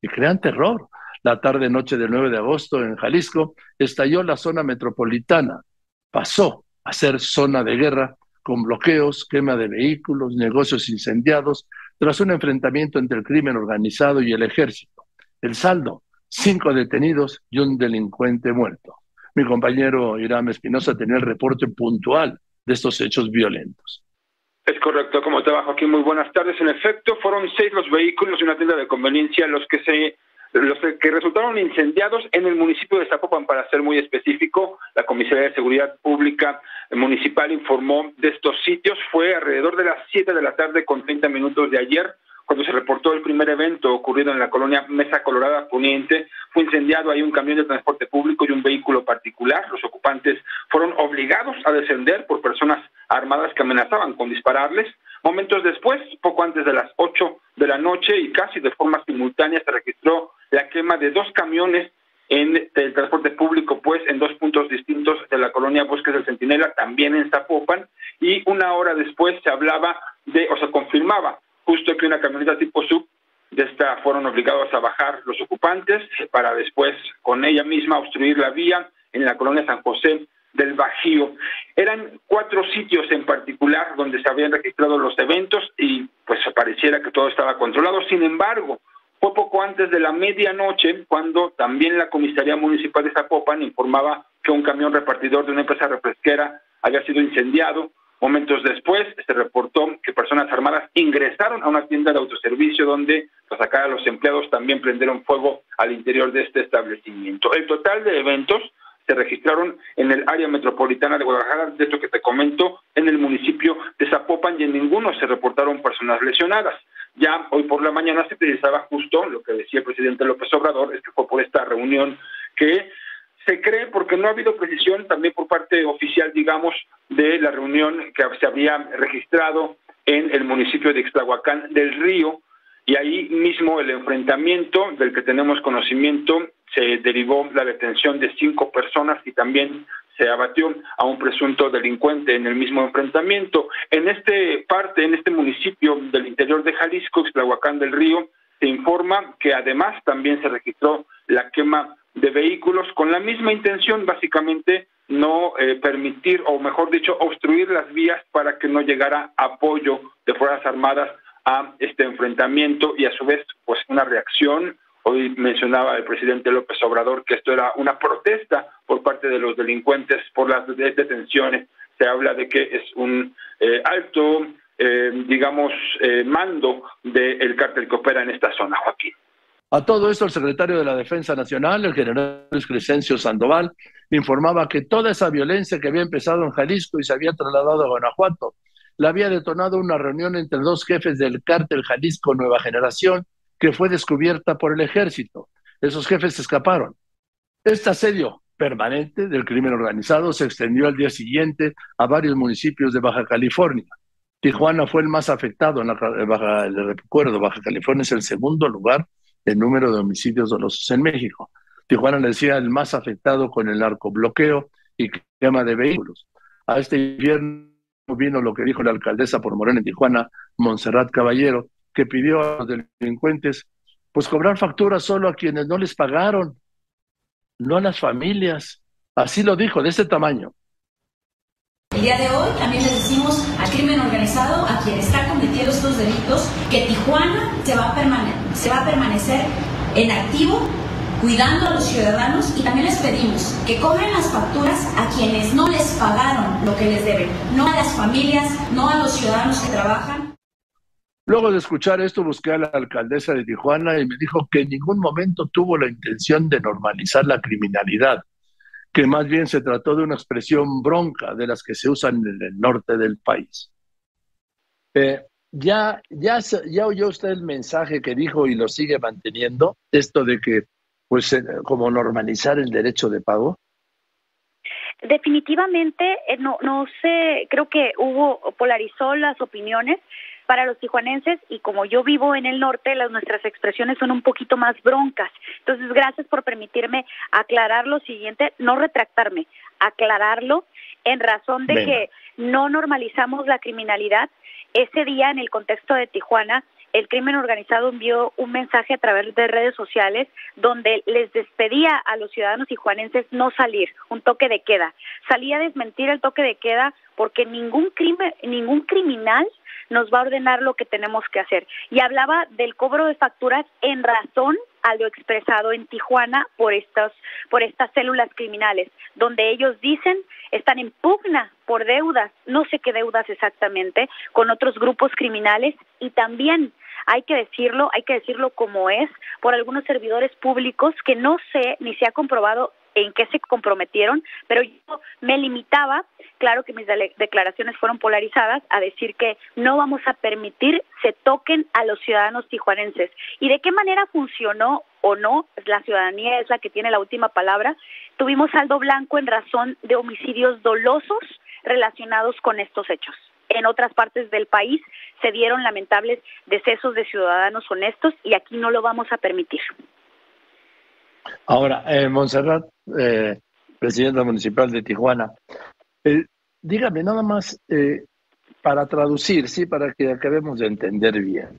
Y crean terror. La tarde-noche del 9 de agosto en Jalisco estalló la zona metropolitana. Pasó a ser zona de guerra con bloqueos, quema de vehículos, negocios incendiados, tras un enfrentamiento entre el crimen organizado y el ejército. El saldo, cinco detenidos y un delincuente muerto mi compañero Irán Espinosa tenía el reporte puntual de estos hechos violentos. Es correcto, como va Joaquín, muy buenas tardes. En efecto, fueron seis los vehículos y una tienda de conveniencia los que se los que resultaron incendiados en el municipio de Zapopan, para ser muy específico, la Comisaría de Seguridad Pública Municipal informó de estos sitios. Fue alrededor de las 7 de la tarde con 30 minutos de ayer cuando se reportó el primer evento ocurrido en la colonia Mesa Colorada Poniente, fue incendiado ahí un camión de transporte público y un vehículo particular. Los ocupantes fueron obligados a descender por personas armadas que amenazaban con dispararles. Momentos después, poco antes de las 8 de la noche y casi de forma simultánea, se registró la quema de dos camiones en el transporte público, pues en dos puntos distintos de la colonia Bosques del Centinela, también en Zapopan, y una hora después se hablaba de, o se confirmaba justo que una camioneta tipo sub de esta fueron obligados a bajar los ocupantes para después con ella misma obstruir la vía en la colonia San José del Bajío. Eran cuatro sitios en particular donde se habían registrado los eventos y pues pareciera que todo estaba controlado. Sin embargo, fue poco antes de la medianoche cuando también la Comisaría Municipal de Zapopan informaba que un camión repartidor de una empresa refresquera había sido incendiado Momentos después se reportó que personas armadas ingresaron a una tienda de autoservicio donde, tras sacar a los empleados, también prendieron fuego al interior de este establecimiento. El total de eventos se registraron en el área metropolitana de Guadalajara, de esto que te comento, en el municipio de Zapopan y en ninguno se reportaron personas lesionadas. Ya hoy por la mañana se precisaba justo lo que decía el presidente López Obrador, es que fue por esta reunión que se cree, porque no ha habido precisión también por parte oficial, digamos, de la reunión que se había registrado en el municipio de Ixtlahuacán del Río, y ahí mismo el enfrentamiento del que tenemos conocimiento se derivó la detención de cinco personas y también se abatió a un presunto delincuente en el mismo enfrentamiento. En este parte, en este municipio del interior de Jalisco, Explahuacán del Río, se informa que además también se registró la quema de vehículos con la misma intención, básicamente no eh, permitir, o mejor dicho, obstruir las vías para que no llegara apoyo de Fuerzas Armadas a este enfrentamiento y a su vez, pues una reacción. Hoy mencionaba el presidente López Obrador que esto era una protesta por parte de los delincuentes por las detenciones. Se habla de que es un eh, alto, eh, digamos, mando del cártel que opera en esta zona, Joaquín. A todo esto, el secretario de la Defensa Nacional, el general Crescencio Sandoval, informaba que toda esa violencia que había empezado en Jalisco y se había trasladado a Guanajuato, la había detonado una reunión entre dos jefes del cártel Jalisco Nueva Generación, que fue descubierta por el ejército. Esos jefes escaparon. Este asedio permanente del crimen organizado se extendió al día siguiente a varios municipios de Baja California. Tijuana fue el más afectado en la Baja, recuerdo, Baja California es el segundo lugar el número de homicidios dolosos en México. Tijuana le decía el más afectado con el narcobloqueo y quema de vehículos. A este invierno vino lo que dijo la alcaldesa por Morena en Tijuana, Montserrat Caballero, que pidió a los delincuentes pues cobrar facturas solo a quienes no les pagaron, no a las familias. Así lo dijo, de ese tamaño. El día de hoy también le decimos al crimen organizado, a quien está cometiendo estos delitos, que Tijuana se va a, se va a permanecer en activo cuidando a los ciudadanos y también les pedimos que cobren las facturas a quienes no les pagaron lo que les deben, no a las familias, no a los ciudadanos que trabajan. Luego de escuchar esto, busqué a la alcaldesa de Tijuana y me dijo que en ningún momento tuvo la intención de normalizar la criminalidad que más bien se trató de una expresión bronca de las que se usan en el norte del país. Eh, ya, ya, ya oyó usted el mensaje que dijo y lo sigue manteniendo, esto de que, pues, eh, como normalizar el derecho de pago. Definitivamente, eh, no, no sé, creo que hubo, polarizó las opiniones para los tijuanenses y como yo vivo en el norte, las, nuestras expresiones son un poquito más broncas. Entonces, gracias por permitirme aclarar lo siguiente, no retractarme, aclararlo en razón de que no normalizamos la criminalidad. Ese día, en el contexto de Tijuana, el crimen organizado envió un mensaje a través de redes sociales donde les despedía a los ciudadanos tijuanenses no salir, un toque de queda. Salía a desmentir el toque de queda porque ningún crimen, ningún criminal nos va a ordenar lo que tenemos que hacer. Y hablaba del cobro de facturas en razón a lo expresado en Tijuana por estas, por estas células criminales, donde ellos dicen están en pugna por deudas, no sé qué deudas exactamente, con otros grupos criminales y también hay que decirlo, hay que decirlo como es, por algunos servidores públicos que no sé ni se ha comprobado en qué se comprometieron, pero yo me limitaba, claro que mis declaraciones fueron polarizadas, a decir que no vamos a permitir se toquen a los ciudadanos tijuanenses. ¿Y de qué manera funcionó o no? La ciudadanía es la que tiene la última palabra. Tuvimos saldo blanco en razón de homicidios dolosos relacionados con estos hechos. En otras partes del país se dieron lamentables decesos de ciudadanos honestos y aquí no lo vamos a permitir. Ahora, eh, Montserrat, eh, presidenta municipal de Tijuana, eh, dígame nada más eh, para traducir, sí, para que acabemos de entender bien.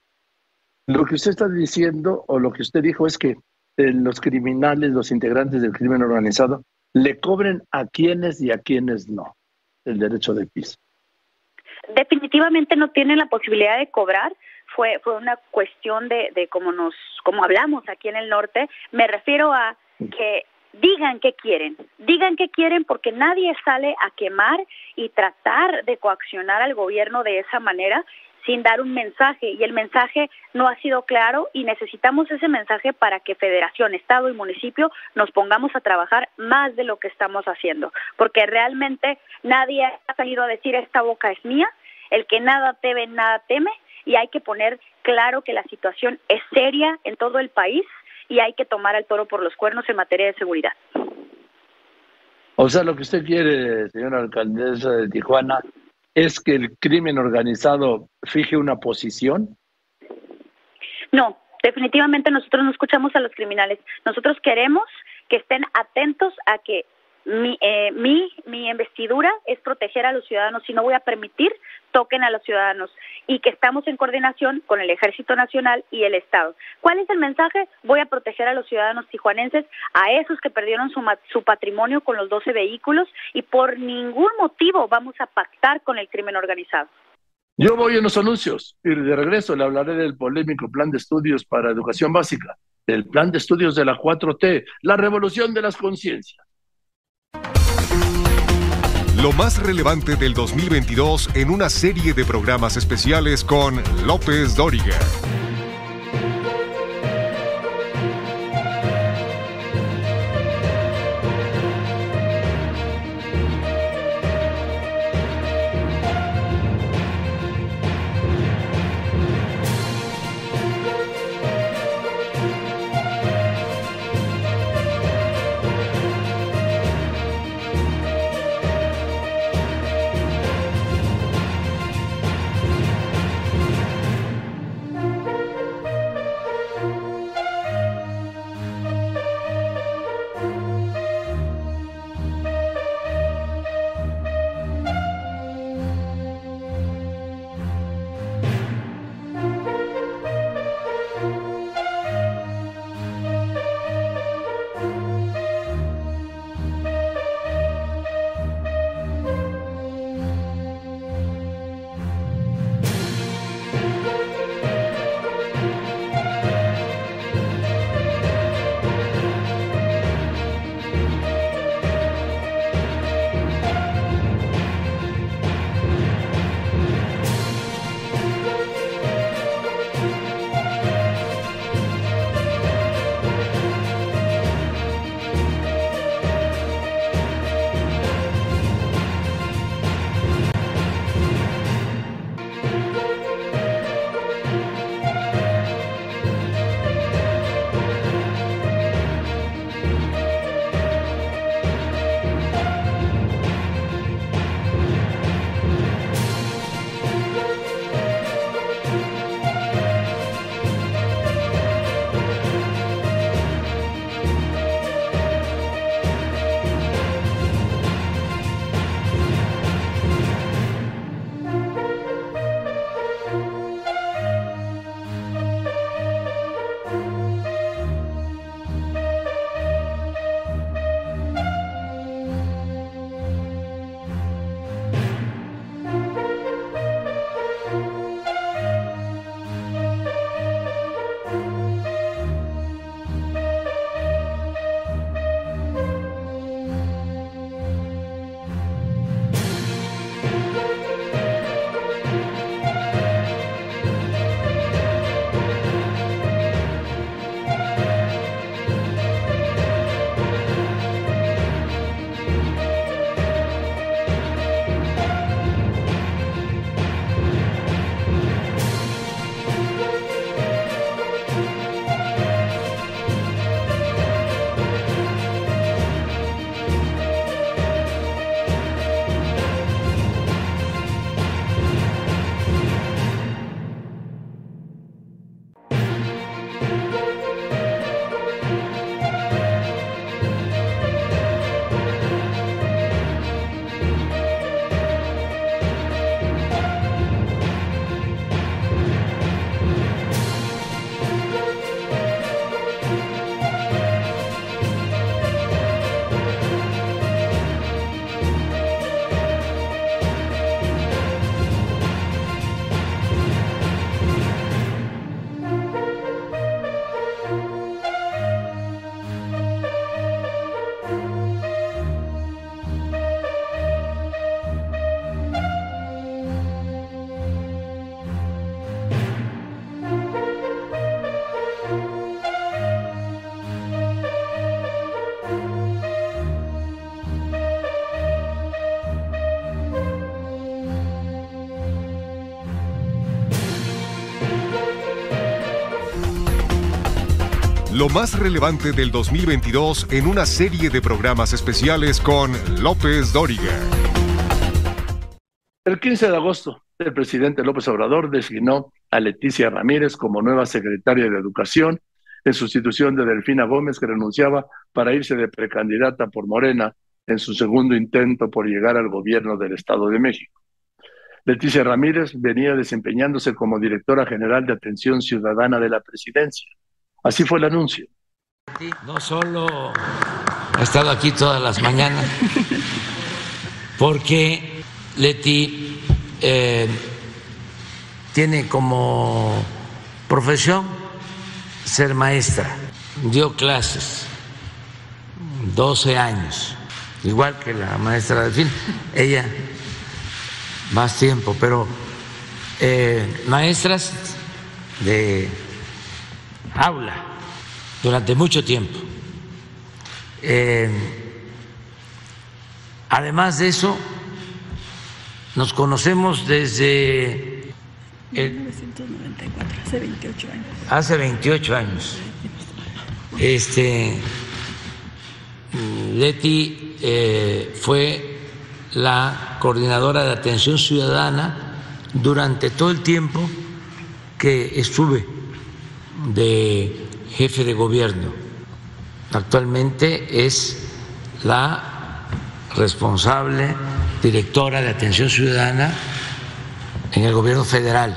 Lo que usted está diciendo o lo que usted dijo es que los criminales, los integrantes del crimen organizado, le cobren a quienes y a quienes no el derecho de piso. Definitivamente no tienen la posibilidad de cobrar, fue, fue una cuestión de, de cómo nos, como hablamos aquí en el norte. Me refiero a que digan qué quieren, digan qué quieren porque nadie sale a quemar y tratar de coaccionar al gobierno de esa manera sin dar un mensaje. Y el mensaje no ha sido claro y necesitamos ese mensaje para que federación, estado y municipio nos pongamos a trabajar más de lo que estamos haciendo, porque realmente nadie ha salido a decir esta boca es mía, el que nada teme, nada teme y hay que poner claro que la situación es seria en todo el país y hay que tomar al toro por los cuernos en materia de seguridad. O sea, lo que usted quiere, señora alcaldesa de Tijuana, es que el crimen organizado fije una posición. No, definitivamente nosotros no escuchamos a los criminales. Nosotros queremos que estén atentos a que mi, eh, mi, mi investidura es proteger a los ciudadanos y no voy a permitir toquen a los ciudadanos y que estamos en coordinación con el Ejército Nacional y el Estado. ¿Cuál es el mensaje? Voy a proteger a los ciudadanos tijuanenses, a esos que perdieron su, su patrimonio con los 12 vehículos y por ningún motivo vamos a pactar con el crimen organizado. Yo voy en los anuncios y de regreso le hablaré del polémico plan de estudios para educación básica, del plan de estudios de la 4T, la revolución de las conciencias. Lo más relevante del 2022 en una serie de programas especiales con López Dóriga. Más relevante del 2022 en una serie de programas especiales con López Dóriga. El 15 de agosto, el presidente López Obrador designó a Leticia Ramírez como nueva secretaria de Educación, en sustitución de Delfina Gómez, que renunciaba para irse de precandidata por Morena en su segundo intento por llegar al gobierno del Estado de México. Leticia Ramírez venía desempeñándose como directora general de Atención Ciudadana de la Presidencia. Así fue el anuncio. No solo ha estado aquí todas las mañanas, porque Leti eh, tiene como profesión ser maestra, dio clases 12 años, igual que la maestra fin, ella más tiempo, pero eh, maestras de aula durante mucho tiempo. Eh, además de eso, nos conocemos desde... El, 1994, hace 28 años. Hace 28 años. Este, Leti eh, fue la coordinadora de atención ciudadana durante todo el tiempo que estuve de jefe de gobierno. Actualmente es la responsable directora de atención ciudadana en el gobierno federal.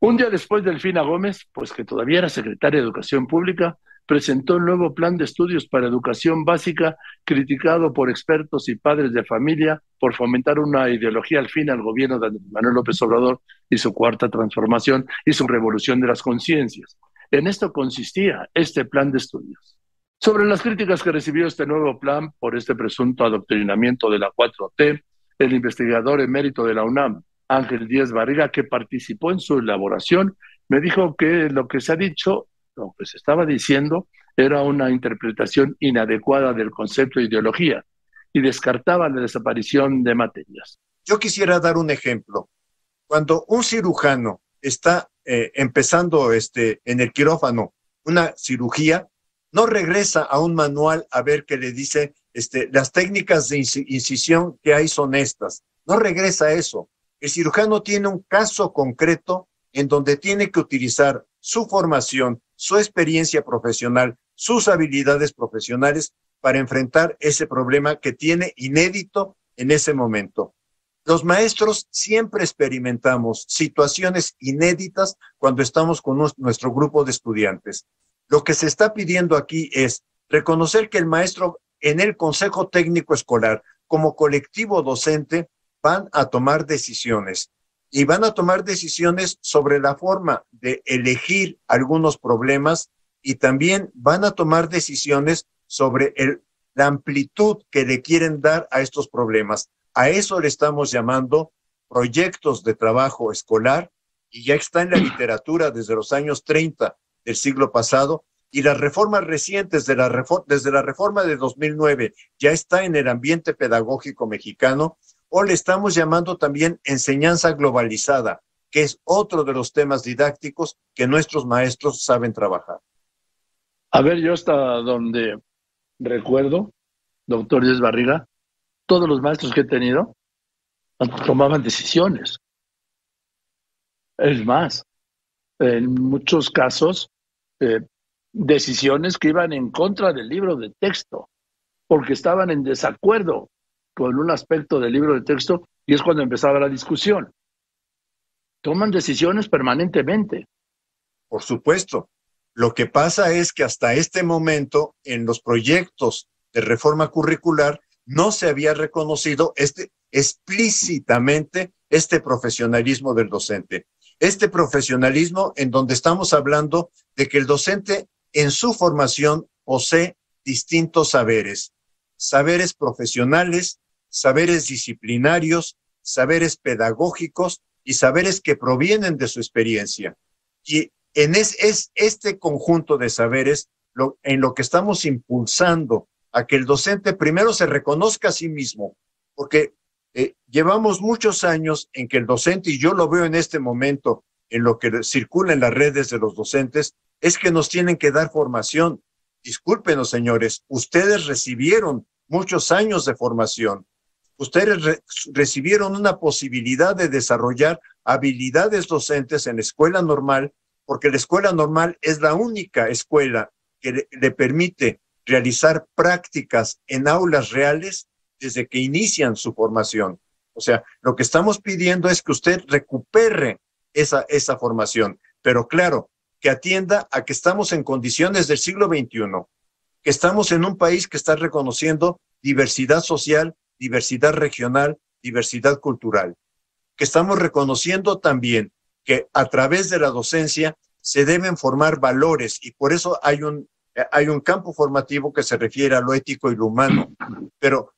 Un día después del Fina Gómez, pues que todavía era secretaria de Educación Pública, presentó el nuevo plan de estudios para educación básica, criticado por expertos y padres de familia por fomentar una ideología al fin al gobierno de Manuel López Obrador y su cuarta transformación y su revolución de las conciencias. En esto consistía este plan de estudios. Sobre las críticas que recibió este nuevo plan por este presunto adoctrinamiento de la 4T, el investigador emérito de la UNAM, Ángel Díaz Barriga, que participó en su elaboración, me dijo que lo que se ha dicho lo que se estaba diciendo era una interpretación inadecuada del concepto de ideología y descartaba la desaparición de materias. Yo quisiera dar un ejemplo. Cuando un cirujano está eh, empezando este, en el quirófano una cirugía, no regresa a un manual a ver qué le dice este, las técnicas de incisión que hay son estas. No regresa a eso. El cirujano tiene un caso concreto en donde tiene que utilizar su formación, su experiencia profesional, sus habilidades profesionales para enfrentar ese problema que tiene inédito en ese momento. Los maestros siempre experimentamos situaciones inéditas cuando estamos con nuestro grupo de estudiantes. Lo que se está pidiendo aquí es reconocer que el maestro en el Consejo Técnico Escolar, como colectivo docente, van a tomar decisiones y van a tomar decisiones sobre la forma de elegir algunos problemas y también van a tomar decisiones sobre la amplitud que le quieren dar a estos problemas. A eso le estamos llamando proyectos de trabajo escolar y ya está en la literatura desde los años 30 del siglo pasado y las reformas recientes desde la reforma de 2009 ya está en el ambiente pedagógico mexicano o le estamos llamando también enseñanza globalizada, que es otro de los temas didácticos que nuestros maestros saben trabajar. A ver, yo hasta donde recuerdo, doctor Barriga, todos los maestros que he tenido tomaban decisiones. Es más, en muchos casos, eh, decisiones que iban en contra del libro de texto, porque estaban en desacuerdo con un aspecto del libro de texto y es cuando empezaba la discusión. Toman decisiones permanentemente. Por supuesto. Lo que pasa es que hasta este momento en los proyectos de reforma curricular no se había reconocido este, explícitamente este profesionalismo del docente. Este profesionalismo en donde estamos hablando de que el docente en su formación posee distintos saberes, saberes profesionales, saberes disciplinarios, saberes pedagógicos y saberes que provienen de su experiencia. Y en es, este conjunto de saberes en lo que estamos impulsando a que el docente primero se reconozca a sí mismo, porque eh, llevamos muchos años en que el docente, y yo lo veo en este momento en lo que circula en las redes de los docentes, es que nos tienen que dar formación. Discúlpenos, señores, ustedes recibieron muchos años de formación ustedes recibieron una posibilidad de desarrollar habilidades docentes en la escuela normal, porque la escuela normal es la única escuela que le, permite realizar prácticas en aulas reales desde que inician su formación. O sea, lo que estamos pidiendo es que usted recupere esa, esa formación, pero claro, que atienda a que estamos en condiciones del siglo XXI, que estamos en un país que está reconociendo diversidad social, diversidad regional, diversidad cultural, que estamos reconociendo también que a través de la docencia se deben formar valores y por eso hay un, hay un campo formativo que se refiere a lo ético y lo humano, pero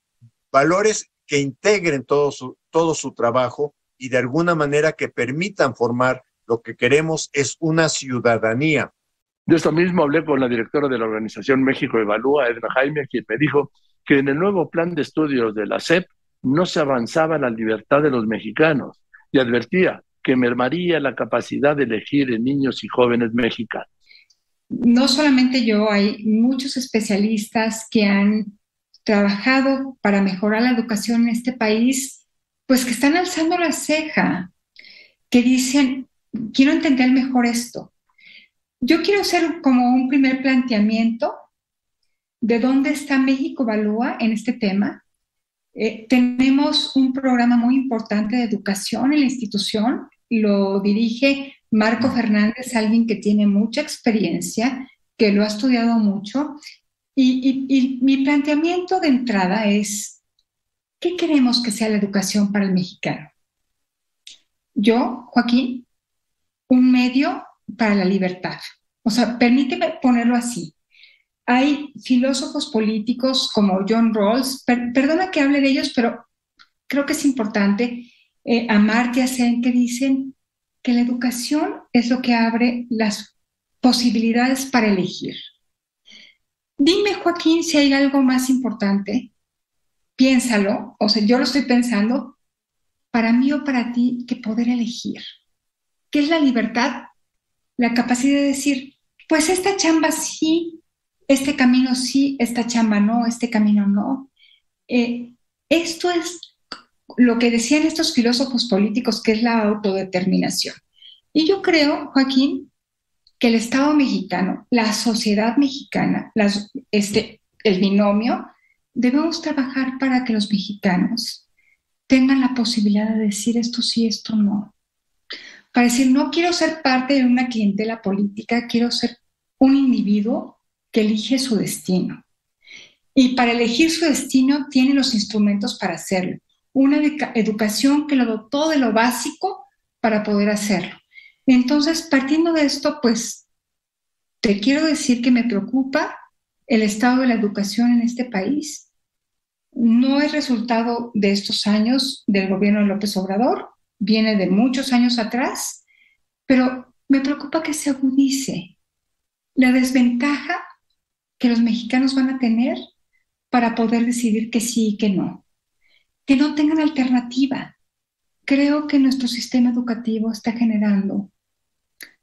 valores que integren todo su, todo su trabajo y de alguna manera que permitan formar lo que queremos es una ciudadanía. De esto mismo hablé con la directora de la organización México Evalúa, Edna Jaime, quien me dijo que en el nuevo plan de estudios de la SEP no se avanzaba la libertad de los mexicanos y advertía que mermaría la capacidad de elegir en niños y jóvenes mexicanos. No solamente yo, hay muchos especialistas que han trabajado para mejorar la educación en este país, pues que están alzando la ceja, que dicen, quiero entender mejor esto. Yo quiero hacer como un primer planteamiento de dónde está México Evalúa en este tema. Eh, tenemos un programa muy importante de educación en la institución, lo dirige Marco Fernández, alguien que tiene mucha experiencia, que lo ha estudiado mucho y, mi planteamiento de entrada es, ¿qué queremos que sea la educación para el mexicano? Yo, Joaquín, un medio para la libertad. O sea, permíteme ponerlo así. Hay filósofos políticos como John Rawls, perdona que hable de ellos, pero creo que es importante, eh, Amartya Sen, que dicen que la educación es lo que abre las posibilidades para elegir. Dime, Joaquín, si hay algo más importante. Piénsalo, o sea, yo lo estoy pensando, para mí o para ti, que poder elegir. ¿Qué es la libertad? La capacidad de decir, pues esta chamba sí, este camino sí, esta chamba no, este camino no. Eh, esto es lo que decían estos filósofos políticos, que es la autodeterminación. Y yo creo, Joaquín, que el Estado mexicano, la sociedad mexicana, este, el binomio, debemos trabajar para que los mexicanos tengan la posibilidad de decir esto sí, esto no. Para decir, no quiero ser parte de una clientela política, quiero ser un individuo que elige su destino. Y para elegir su destino tiene los instrumentos para hacerlo. Una educación que lo dotó de lo básico para poder hacerlo. Entonces, partiendo de esto, pues te quiero decir que me preocupa el estado de la educación en este país. No es resultado de estos años del gobierno de López Obrador, viene de muchos años atrás, pero me preocupa que se agudice la desventaja que los mexicanos van a tener para poder decidir que sí y que no, que no tengan alternativa. Creo que nuestro sistema educativo está generando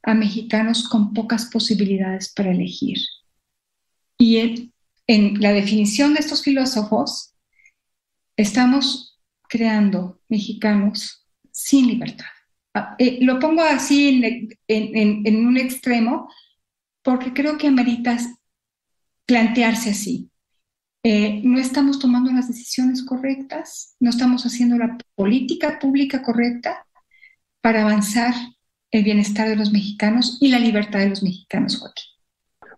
a mexicanos con pocas posibilidades para elegir. Y en, la definición de estos filósofos, estamos creando mexicanos sin libertad. Ah, eh, lo pongo así en, un extremo porque creo que amerita plantearse así. Eh, no estamos tomando las decisiones correctas, no estamos haciendo la política pública correcta para avanzar el bienestar de los mexicanos y la libertad de los mexicanos, Joaquín.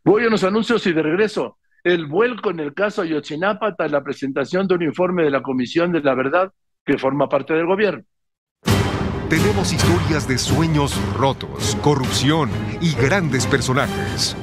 Voy a los anuncios y de regreso. El vuelco en el caso Ayotzinapa tras la presentación de un informe de la Comisión de la Verdad que forma parte del gobierno. Tenemos historias de sueños rotos, corrupción y grandes personajes.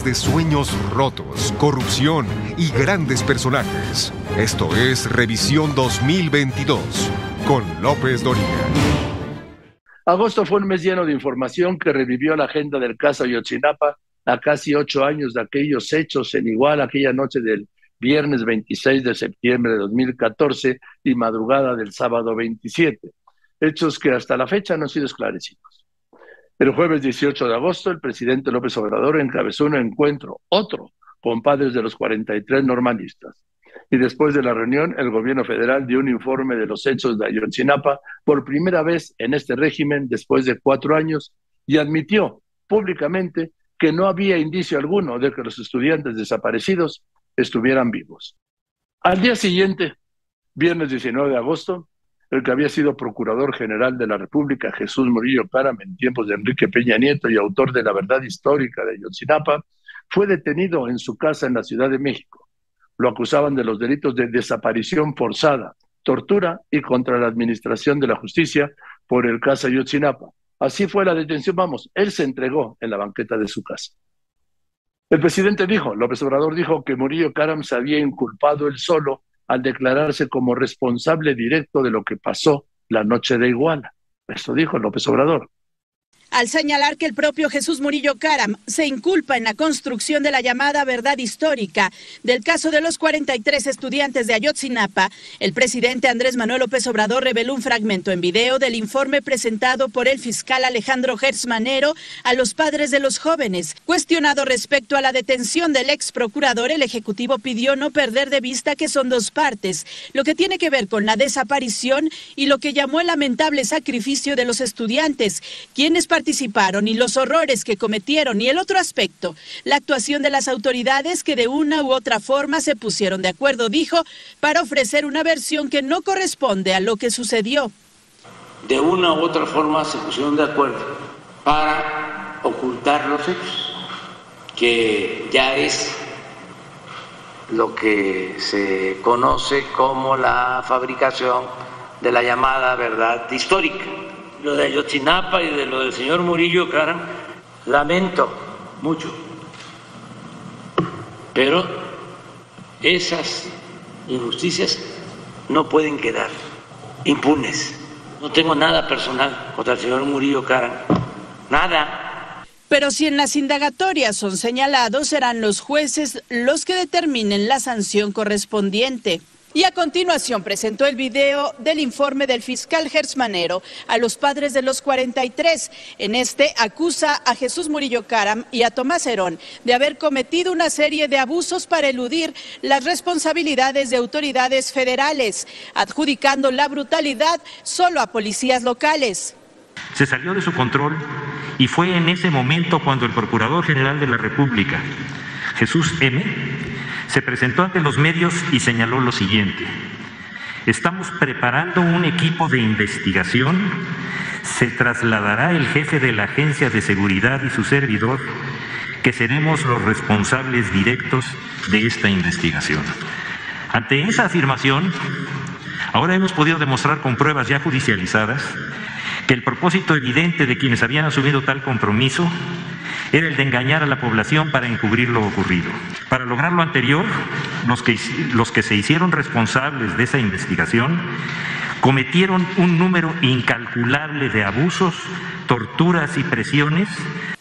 De sueños rotos, corrupción y grandes personajes. Esto es Revisión 2022 con López Doriga. Agosto fue un mes lleno de información que revivió la agenda del caso Ayotzinapa a casi ocho años de aquellos hechos en igual aquella noche del viernes 26 de septiembre de 2014 y madrugada del sábado 27, hechos que hasta la fecha no han sido esclarecidos. El jueves 18 de agosto, el presidente López Obrador encabezó un encuentro, otro, con padres de los 43 normalistas. Y después de la reunión, el gobierno federal dio un informe de los hechos de Ayotzinapa por primera vez en este régimen después de cuatro años y admitió públicamente que no había indicio alguno de que los estudiantes desaparecidos estuvieran vivos. Al día siguiente, viernes 19 de agosto, el que había sido Procurador General de la República, Jesús Murillo Caram, en tiempos de Enrique Peña Nieto y autor de la verdad histórica de Ayotzinapa, fue detenido en su casa en la Ciudad de México. Lo acusaban de los delitos de desaparición forzada, tortura y contra la administración de la justicia por el caso Ayotzinapa. Así fue la detención, vamos, él se entregó en la banqueta de su casa. El presidente dijo, López Obrador dijo que Murillo Caram se había inculpado él solo al declararse como responsable directo de lo que pasó la noche de Iguala. Esto dijo López Obrador al señalar que el propio Jesús Murillo Caram se inculpa en la construcción de la llamada verdad histórica del caso de los 43 estudiantes de Ayotzinapa, el presidente Andrés Manuel López Obrador reveló un fragmento en video del informe presentado por el fiscal Alejandro Gertz Manero a los padres de los jóvenes. Cuestionado respecto a la detención del ex procurador, el Ejecutivo pidió no perder de vista que son dos partes, lo que tiene que ver con la desaparición y lo que llamó el lamentable sacrificio de los estudiantes, quienes participaron participaron y los horrores que cometieron y el otro aspecto, la actuación de las autoridades que de una u otra forma se pusieron de acuerdo, dijo, para ofrecer una versión que no corresponde a lo que sucedió. De una u otra forma se pusieron de acuerdo para ocultar los hechos, que ya es lo que se conoce como la fabricación de la llamada verdad histórica lo de Ayotzinapa y de lo del señor Murillo Caram, lamento mucho. Pero esas injusticias no pueden quedar impunes. No tengo nada personal contra el señor Murillo Caram, nada. Pero si en las indagatorias son señalados, serán los jueces los que determinen la sanción correspondiente. Y a continuación presentó el video del informe del fiscal Gersmanero a los padres de los 43. En este acusa a Jesús Murillo Caram y a Tomás Herón de haber cometido una serie de abusos para eludir las responsabilidades de autoridades federales, adjudicando la brutalidad solo a policías locales. Se salió de su control y fue en ese momento cuando el Procurador General de la República, Jesús M., se presentó ante los medios y señaló lo siguiente. Estamos preparando un equipo de investigación. Se trasladará el jefe de la agencia de seguridad y su servidor, que seremos los responsables directos de esta investigación. Ante esa afirmación, ahora hemos podido demostrar con pruebas ya judicializadas que el propósito evidente de quienes habían asumido tal compromiso era el de engañar a la población para encubrir lo ocurrido. Para lograr lo anterior, los que, los que se hicieron responsables de esa investigación cometieron un número incalculable de abusos, torturas y presiones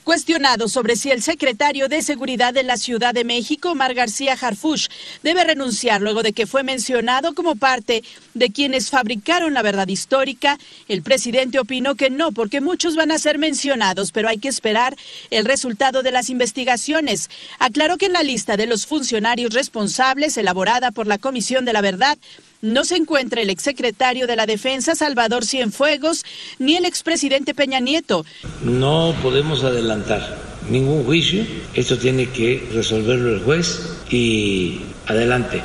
Cuestionado sobre si el secretario de Seguridad de la Ciudad de México, Mar García Harfush, debe renunciar luego de que fue mencionado como parte de quienes fabricaron la verdad histórica, el presidente opinó que no, porque muchos van a ser mencionados, pero hay que esperar el resultado de las investigaciones. Aclaró que en la lista de los funcionarios responsables elaborada por la Comisión de la Verdad, no se encuentra el exsecretario de la Defensa, Salvador Cienfuegos, ni el expresidente Peña Nieto. No podemos adelantar ningún juicio. Esto tiene que resolverlo el juez y adelante.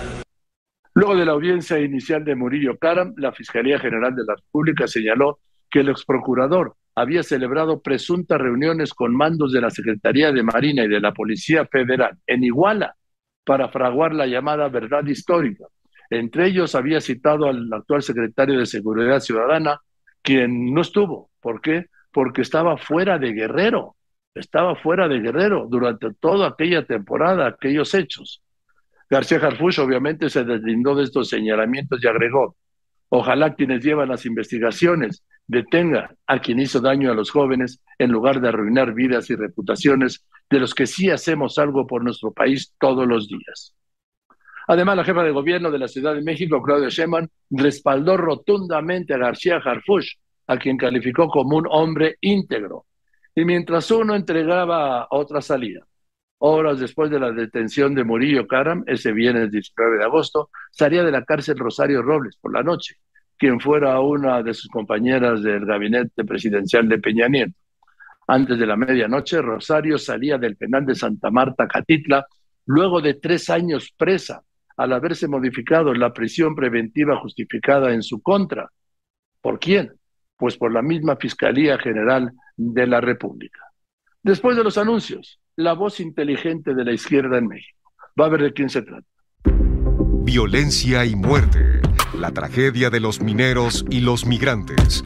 Luego de la audiencia inicial de Murillo Caram, la Fiscalía General de la República señaló que el exprocurador había celebrado presuntas reuniones con mandos de la Secretaría de Marina y de la Policía Federal en Iguala para fraguar la llamada verdad histórica entre ellos había citado al actual secretario de Seguridad Ciudadana, quien no estuvo. ¿Por qué? Porque estaba fuera de Guerrero. estaba fuera de Guerrero durante toda aquella temporada, aquellos hechos. García Harfuch obviamente se deslindó de estos señalamientos y agregó, ojalá quienes llevan las investigaciones detengan a quien hizo daño a los jóvenes en lugar de arruinar vidas y reputaciones de los que sí hacemos algo por nuestro país todos los días. Además, la jefa de gobierno de la Ciudad de México, Claudia Sheinbaum, respaldó rotundamente a García Harfuch, a quien calificó como un hombre íntegro. Y mientras uno entregaba otra salida, horas después de la detención de Murillo Caram, ese viernes 19 de agosto, salía de la cárcel Rosario Robles por la noche, quien fuera una de sus compañeras del gabinete presidencial de Peña Nieto. Antes de la medianoche, Rosario salía del penal de Santa Marta, Catitla, luego de tres años presa al haberse modificado la prisión preventiva justificada en su contra. ¿Por quién? Pues por la misma Fiscalía General de la República. Después de los anuncios, la voz inteligente de la izquierda en México. Va a ver de quién se trata. Violencia y muerte. La tragedia de los mineros y los migrantes.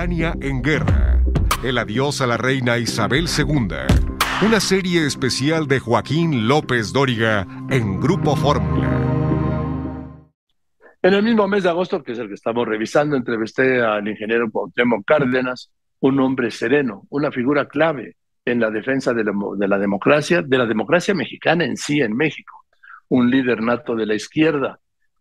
En guerra. El adiós a la reina Isabel II. Una serie especial de Joaquín López Dóriga en Grupo Fórmula. En el mismo mes de agosto, que es el que estamos revisando, entrevisté al ingeniero Cuauhtémoc Cárdenas, un hombre sereno, una figura clave en la defensa de la, de la democracia, de la democracia mexicana en sí, en México. Un líder nato de la izquierda,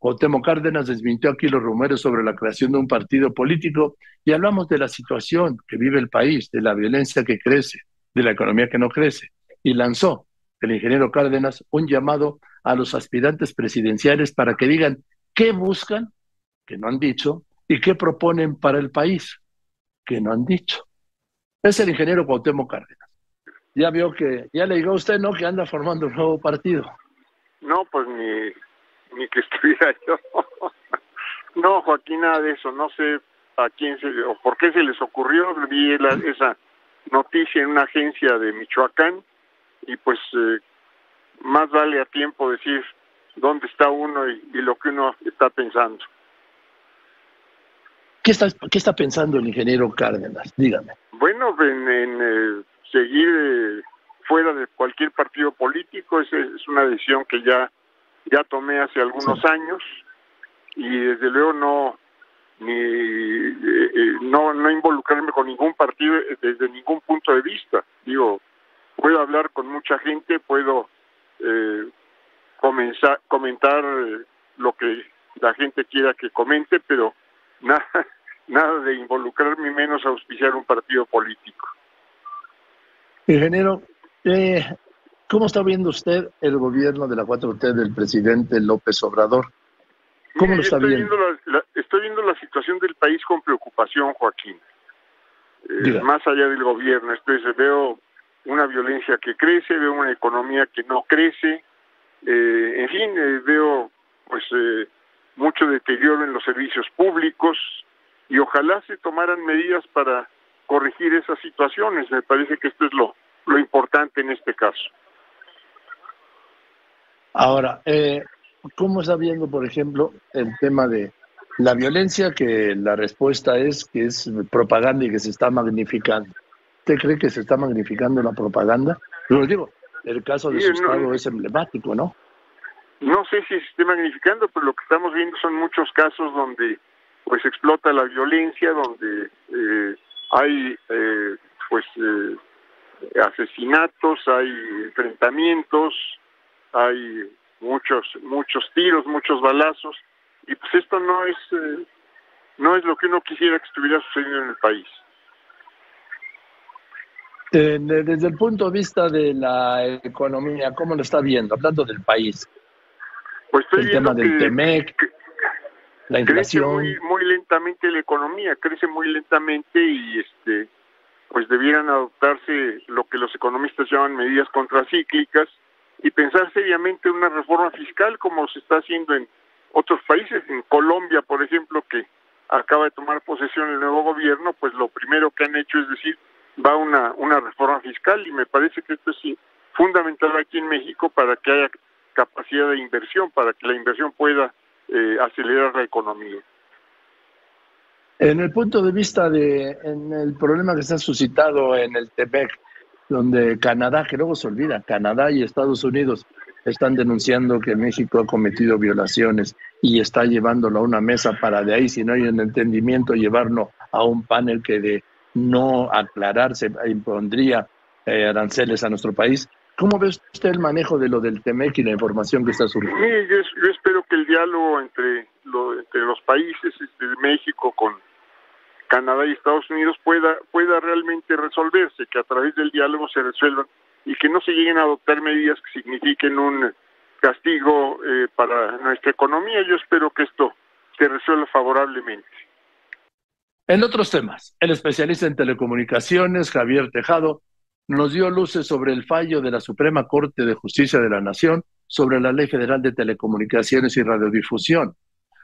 Cuauhtémoc Cárdenas desmintió aquí los rumores sobre la creación de un partido político y hablamos de la situación que vive el país, de la violencia que crece, de la economía que no crece, y lanzó el ingeniero Cárdenas un llamado a los aspirantes presidenciales para que digan qué buscan, que no han dicho, y qué proponen para el país, que no han dicho. Es el ingeniero Cuauhtémoc Cárdenas. Ya vio que, ya le digo a usted, ¿no? Que anda formando un nuevo partido. No, pues ni ni que estuviera yo. no, Joaquín, nada de eso. No sé a quién se o por qué se les ocurrió. Vi esa noticia en una agencia de Michoacán y pues eh, más vale a tiempo decir dónde está uno y, lo que uno está pensando. ¿Qué está, ¿Qué está pensando el ingeniero Cárdenas? Dígame. Bueno, en, eh, seguir eh, fuera de cualquier partido político, esa es una decisión que ya ya tomé hace algunos años y desde luego no ni eh, eh, no no involucrarme con ningún partido desde ningún punto de vista. Digo puedo hablar con mucha gente puedo eh, comenzar comentar lo que la gente quiera que comente pero nada nada de involucrarme menos auspiciar un partido político. Ingeniero eh, ¿Cómo está viendo usted el gobierno de la 4T del presidente López Obrador? ¿Cómo lo está estoy viendo? la, estoy viendo la situación del país con preocupación, Joaquín. Eh, más allá del gobierno, estoy, veo una violencia que crece, veo una economía que no crece, eh, en fin, eh, veo pues mucho deterioro en los servicios públicos y ojalá se tomaran medidas para corregir esas situaciones. Me parece que esto es lo, lo importante en este caso. Ahora, eh, ¿cómo está viendo, por ejemplo, el tema de la violencia? Que la respuesta es que es propaganda y que se está magnificando. ¿Usted cree que se está magnificando la propaganda? Lo digo, el caso de su estado es emblemático, ¿no? No sé si se esté magnificando, pero lo que estamos viendo son muchos casos donde pues explota la violencia, donde eh, hay eh, pues eh, asesinatos, hay enfrentamientos, hay muchos muchos tiros, muchos balazos y pues esto no es eh, no es lo que uno quisiera que estuviera sucediendo en el país. desde el punto de vista de la economía, ¿cómo lo está viendo? Hablando del país. Pues estoy el viendo tema del TEMEC, la crece inflación. muy, muy lentamente la economía, crece muy lentamente y este pues debieran adoptarse lo que los economistas llaman medidas contracíclicas y pensar seriamente en una reforma fiscal como se está haciendo en otros países, en Colombia, por ejemplo, que acaba de tomar posesión el nuevo gobierno, pues lo primero que han hecho es decir, va una, una reforma fiscal y me parece que esto es fundamental aquí en México para que haya capacidad de inversión, para que la inversión pueda eh, acelerar la economía. En el punto de vista de en el problema que se ha suscitado en el TEPEC, donde Canadá, que luego se olvida, Canadá y Estados Unidos están denunciando que México ha cometido violaciones y está llevándolo a una mesa para de ahí, si no hay un entendimiento, llevarlo a un panel que de no aclararse impondría eh, aranceles a nuestro país. ¿Cómo ve usted el manejo de lo del TEMEC y la información que está surgiendo? Sí, yo, espero que el diálogo entre, lo, entre los países, este, México con Canadá y Estados Unidos pueda, pueda realmente resolverse, que a través del diálogo se resuelvan y que no se lleguen a adoptar medidas que signifiquen un castigo eh, para nuestra economía. Yo espero que esto se resuelva favorablemente. En otros temas, el especialista en telecomunicaciones, Javier Tejado, nos dio luces sobre el fallo de la Suprema Corte de Justicia de la Nación sobre la Ley Federal de Telecomunicaciones y Radiodifusión.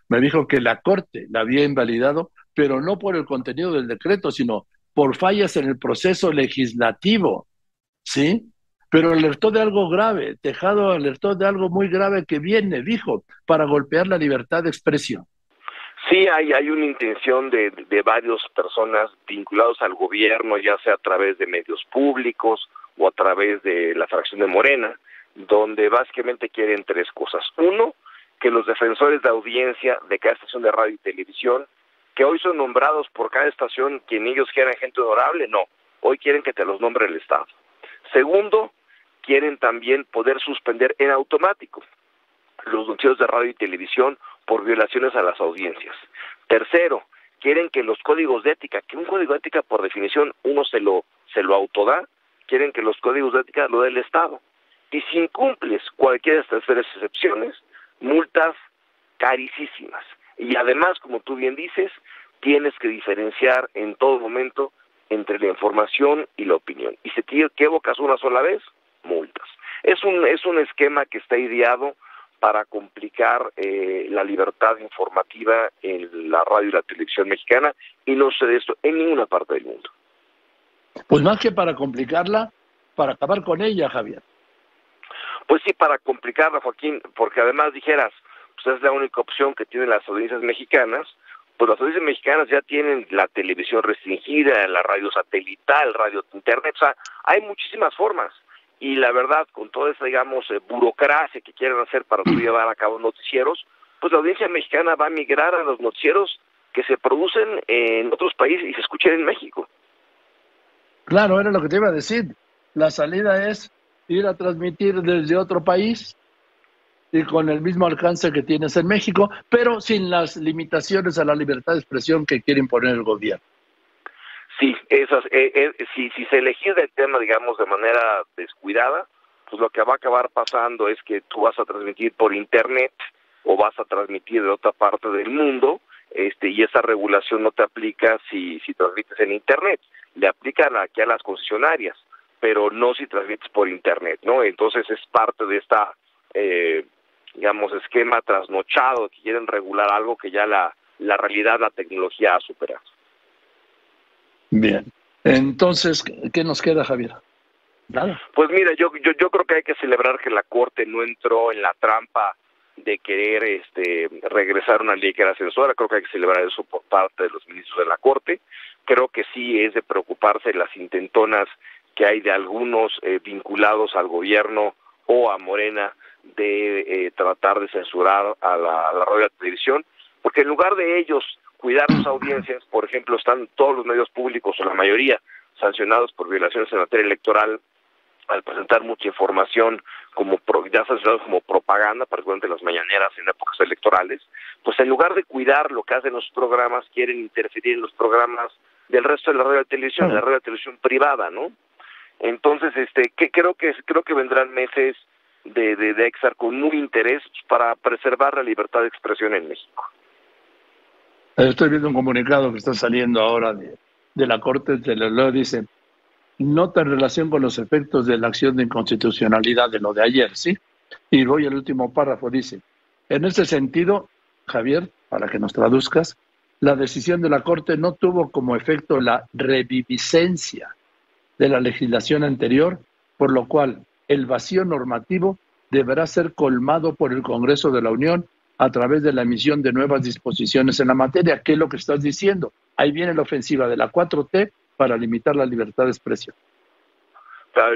Me dijo que la Corte la había invalidado pero no por el contenido del decreto, sino por fallas en el proceso legislativo, ¿sí? Pero alertó de algo grave, Tejado alertó de algo muy grave que viene, dijo, para golpear la libertad de expresión. Sí, hay, hay una intención de, de varias personas vinculados al gobierno, ya sea a través de medios públicos o a través de la fracción de Morena, donde básicamente quieren tres cosas. Uno, que los defensores de audiencia de cada estación de radio y televisión, que hoy son nombrados por cada estación, quien ellos quieran gente honorable, no, hoy quieren que te los nombre el Estado. Segundo, quieren también poder suspender en automático los noticieros de radio y televisión por violaciones a las audiencias. Tercero, quieren que los códigos de ética, que un código de ética por definición uno se lo se lo autoda, quieren que los códigos de ética lo dé el Estado. Y si incumples cualquiera de estas tres excepciones, multas carísimas. Y además, como tú bien dices, tienes que diferenciar en todo momento entre la información y la opinión. Y si te equivocas una sola vez, multas. Es un, es un esquema que está ideado para complicar eh, la libertad informativa en la radio y la televisión mexicana y no sé de esto en ninguna parte del mundo. Pues más que para complicarla, para acabar con ella, Javier. Pues sí, para complicarla, Joaquín, porque además dijeras, pues es la única opción que tienen las audiencias mexicanas, pues las audiencias mexicanas ya tienen la televisión restringida, la radio satelital, radio internet, o sea, hay muchísimas formas y la verdad, con toda esa, digamos, eh, burocracia que quieren hacer para llevar a cabo noticieros, pues la audiencia mexicana va a migrar a los noticieros que se producen en otros países y se escuchan en México. Claro, era lo que te iba a decir. La salida es ir a transmitir desde otro país y con el mismo alcance que tienes en México, pero sin las limitaciones a la libertad de expresión que quiere imponer el gobierno. Sí, esas, eh, eh, si, si se elegir el tema, digamos, de manera descuidada, pues lo que va a acabar pasando es que tú vas a transmitir por Internet o vas a transmitir de otra parte del mundo, este, y esa regulación no te aplica si, si transmites en Internet, le aplican aquí a las concesionarias, pero no si transmites por Internet, ¿no? Entonces es parte de esta, eh, digamos, esquema trasnochado que quieren regular algo que ya la, la realidad, la tecnología ha superado. Bien. Entonces, ¿qué nos queda, Javier? Nada. Pues mira, yo, yo, yo creo que hay que celebrar que la Corte no entró en la trampa de querer este, regresar una ley que era censura. Creo que hay que celebrar eso por parte de los ministros de la Corte. Creo que sí es de preocuparse las intentonas que hay de algunos eh, vinculados al gobierno o a Morena de eh, tratar de censurar a la, a la radio y la televisión, porque en lugar de ellos cuidar sus audiencias, por ejemplo, están todos los medios públicos o la mayoría sancionados por violaciones en materia electoral al presentar mucha información como ya sancionados como propaganda, particularmente las mañaneras en épocas electorales, pues en lugar de cuidar lo que hacen los programas, quieren interferir en los programas del resto de la radio de televisión, de la radio de televisión privada, ¿no? Entonces, este, que creo que creo que vendrán meses de, de, de Exar con muy interés para preservar la libertad de expresión en México. Estoy viendo un comunicado que está saliendo ahora de, la Corte, de lo dice, nota en relación con los efectos de la acción de inconstitucionalidad de lo de ayer, ¿sí? Y voy al último párrafo, dice, en ese sentido, Javier, para que nos traduzcas, la decisión de la Corte no tuvo como efecto la reviviscencia de la legislación anterior, por lo cual el vacío normativo deberá ser colmado por el Congreso de la Unión a través de la emisión de nuevas disposiciones en la materia. ¿Qué es lo que estás diciendo? Ahí viene la ofensiva de la 4T para limitar la libertad de expresión.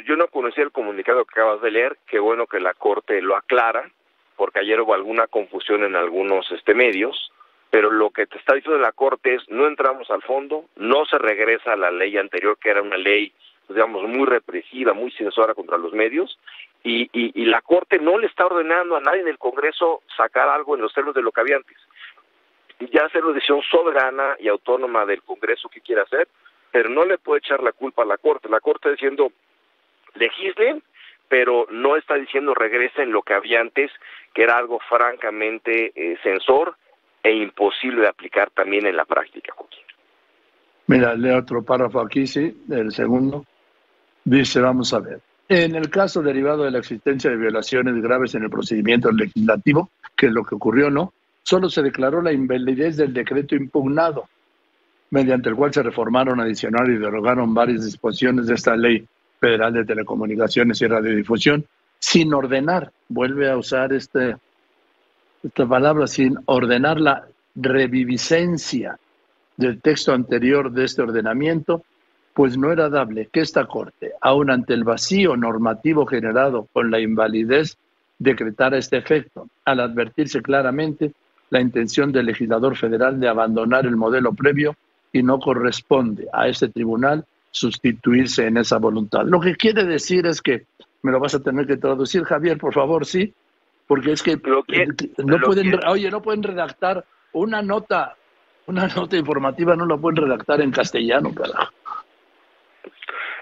yo no conocía el comunicado que acabas de leer, qué bueno que la Corte lo aclara, porque ayer hubo alguna confusión en algunos este, medios, pero lo que te está diciendo la Corte es no entramos al fondo, no se regresa a la ley anterior, que era una ley, digamos, muy represiva, muy censora contra los medios, y, y, la Corte no le está ordenando a nadie en el Congreso sacar algo en los términos de lo que había antes. Ya hacer una decisión soberana y autónoma del Congreso que quiera hacer, pero no le puede echar la culpa a la Corte. La Corte diciendo, legislen, pero no está diciendo regresen lo que había antes, que era algo francamente eh, censor e imposible de aplicar también en la práctica, Mira, leo otro párrafo aquí, sí, el segundo. Dice, vamos a ver. En el caso derivado de la existencia de violaciones graves en el procedimiento legislativo, que es lo que ocurrió, ¿no? Solo se declaró la invalidez del decreto impugnado, mediante el cual se reformaron, adicionaron y derogaron varias disposiciones de esta ley federal de telecomunicaciones y radiodifusión, sin ordenar, vuelve a usar este, esta palabra, sin ordenar la reviviscencia del texto anterior de este ordenamiento, pues no era dable que esta Corte, aun ante el vacío normativo generado con la invalidez, decretara este efecto, al advertirse claramente la intención del legislador federal de abandonar el modelo previo y no corresponde a este tribunal sustituirse en esa voluntad. Lo que quiere decir es que, me lo vas a tener que traducir, Javier, por favor, sí, porque es que, eh, no pueden, oye, no pueden redactar una nota, una nota informativa, no la pueden redactar en castellano, carajo.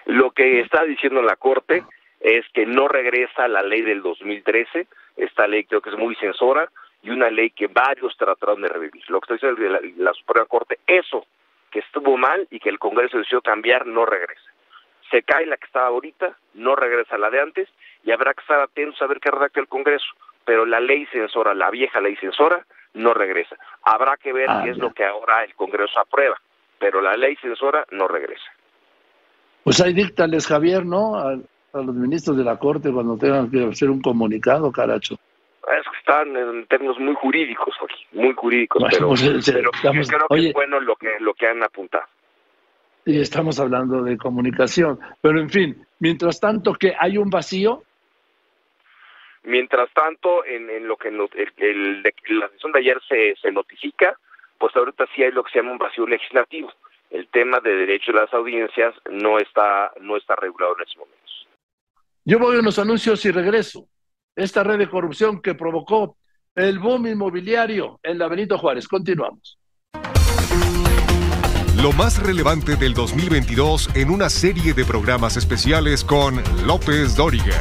Lo que está diciendo la Corte es que no regresa la ley del 2013, esta ley creo que es muy censora, y una ley que varios trataron de revivir. Lo que está diciendo la, la Suprema Corte, eso que estuvo mal y que el Congreso decidió cambiar, no regresa. Se cae la que estaba ahorita, no regresa la de antes, y habrá que estar atentos a ver qué redacta el Congreso. Pero la ley censora, la vieja ley censora, no regresa. Habrá que ver qué es lo que ahora el Congreso aprueba, pero la ley censora no regresa. Pues ahí díctales, Javier, ¿no? A, los ministros de la Corte cuando tengan que hacer un comunicado, caracho. Es que están en términos muy jurídicos, muy jurídicos, pero, pues, creo que es bueno lo que, lo que han apuntado. Y estamos hablando de comunicación. Pero en fin, mientras tanto que hay un vacío, Mientras tanto, en, en lo que el, el, la sesión de ayer se, se notifica, pues ahorita sí hay lo que se llama un vacío legislativo. El tema de derecho de las audiencias no está, no está regulado en estos momentos. Yo voy a unos anuncios y regreso. Esta red de corrupción que provocó el boom inmobiliario en la Benito Juárez. Continuamos. Lo más relevante del 2022 en una serie de programas especiales con López Dóriga.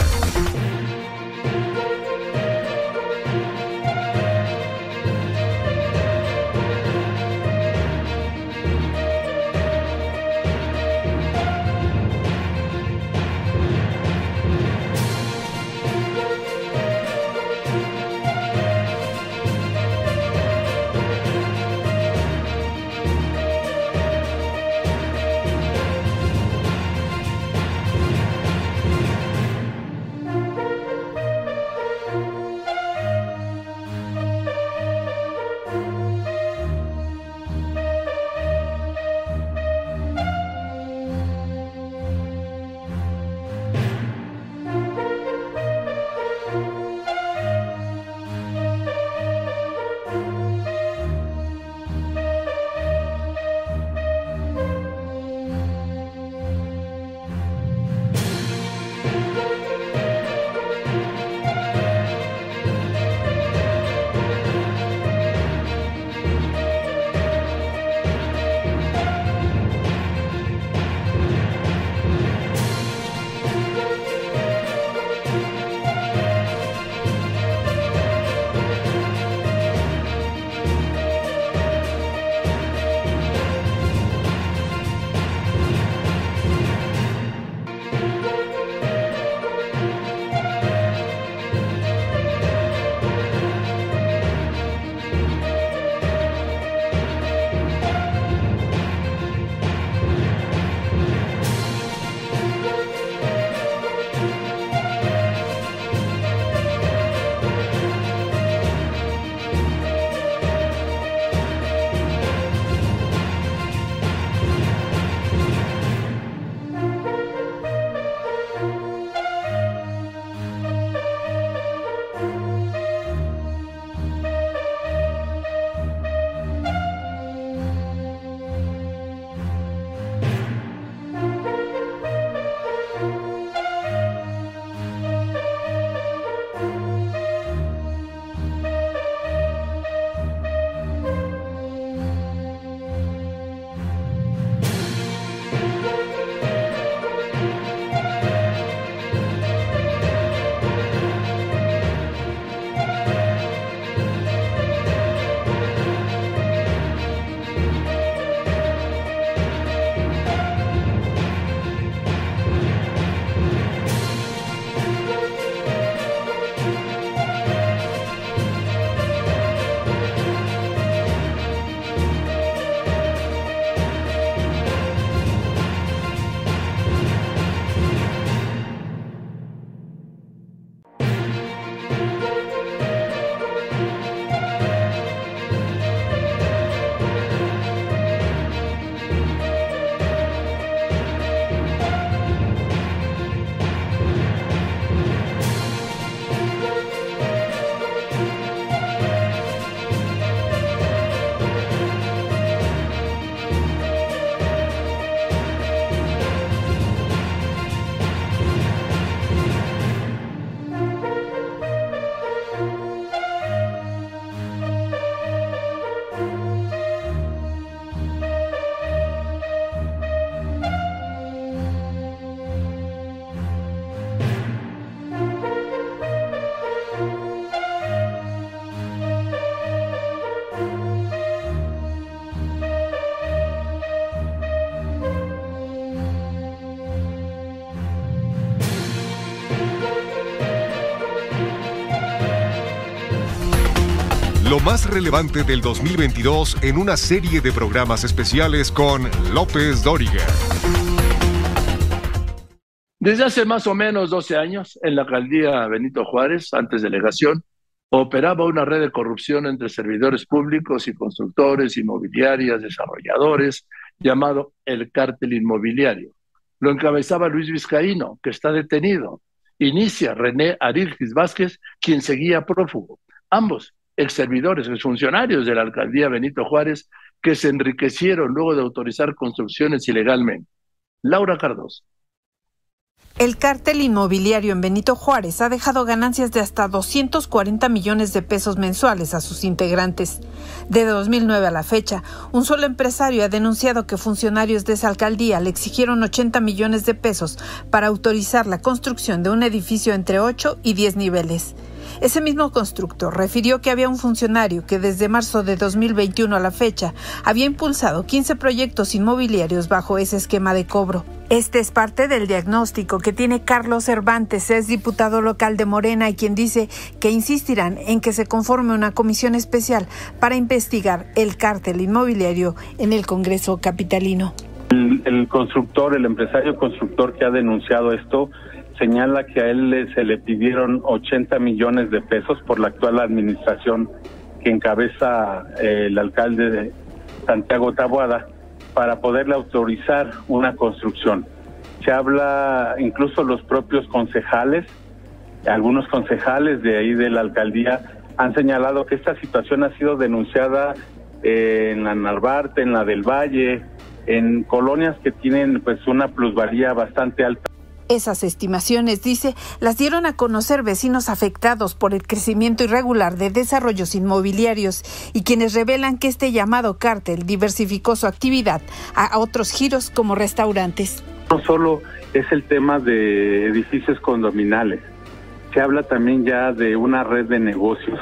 Más relevante del 2022 en una serie de programas especiales con López Dóriga. Desde hace más o menos 12 años, en la alcaldía Benito Juárez, antes delegación, operaba una red de corrupción entre servidores públicos y constructores, inmobiliarias, desarrolladores, llamado el cártel inmobiliario. Lo encabezaba Luis Vizcaíno, que está detenido. Inicia René Arilgis Vázquez, quien seguía prófugo. Ambos ex servidores, ex funcionarios de la alcaldía Benito Juárez, que se enriquecieron luego de autorizar construcciones ilegalmente. Laura Cardoso. El cártel inmobiliario en Benito Juárez ha dejado ganancias de hasta 240 millones de pesos mensuales a sus integrantes. De 2009 a la fecha, un solo empresario ha denunciado que funcionarios de esa alcaldía le exigieron 80 millones de pesos para autorizar la construcción de un edificio entre 8 y 10 niveles. Ese mismo constructor refirió que había un funcionario que desde marzo de 2021 a la fecha había impulsado 15 proyectos inmobiliarios bajo ese esquema de cobro. Este es parte del diagnóstico que tiene Carlos Cervantes, es diputado local de Morena y quien dice que insistirán en que se conforme una comisión especial para investigar el cártel inmobiliario en el Congreso capitalino. El, el constructor, el empresario constructor que ha denunciado esto, señala que a él se le pidieron 80 millones de pesos por la actual administración que encabeza eh, el alcalde de Santiago Taboada para poderle autorizar una construcción. Se habla incluso los propios concejales, algunos concejales de ahí de la alcaldía han señalado que esta situación ha sido denunciada en la Narvarte, en la del Valle, en colonias que tienen pues una plusvalía bastante alta. Esas estimaciones, dice, las dieron a conocer vecinos afectados por el crecimiento irregular de desarrollos inmobiliarios y quienes revelan que este llamado cártel diversificó su actividad a otros giros como restaurantes. No solo es el tema de edificios condominales, se habla también ya de una red de negocios,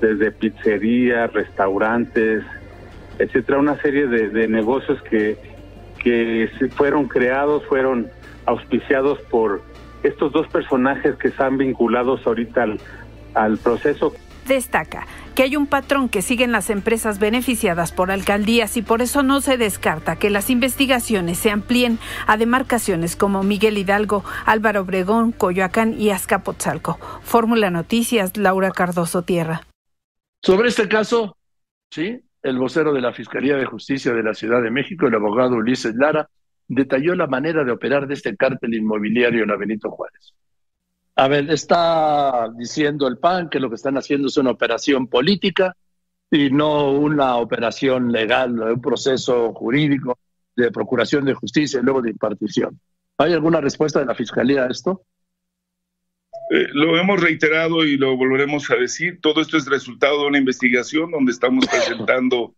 desde pizzerías, restaurantes, etcétera, una serie de, negocios que, que fueron creados, fueron auspiciados por estos dos personajes que están vinculados ahorita al, al proceso. Destaca que hay un patrón que siguen las empresas beneficiadas por alcaldías y por eso no se descarta que las investigaciones se amplíen a demarcaciones como Miguel Hidalgo, Álvaro Obregón, Coyoacán y Azcapotzalco. Fórmula Noticias, Laura Cardoso Tierra. Sobre este caso, sí, el vocero de la Fiscalía de Justicia de la Ciudad de México, el abogado Ulises Lara, detalló la manera de operar de este cártel inmobiliario en la Benito Juárez. A ver, está diciendo el PAN que lo que están haciendo es una operación política y no una operación legal, un proceso jurídico de procuración de justicia y luego de impartición. ¿Hay alguna respuesta de la Fiscalía a esto? Eh, lo hemos reiterado y lo volveremos a decir. Todo esto es resultado de una investigación donde estamos presentando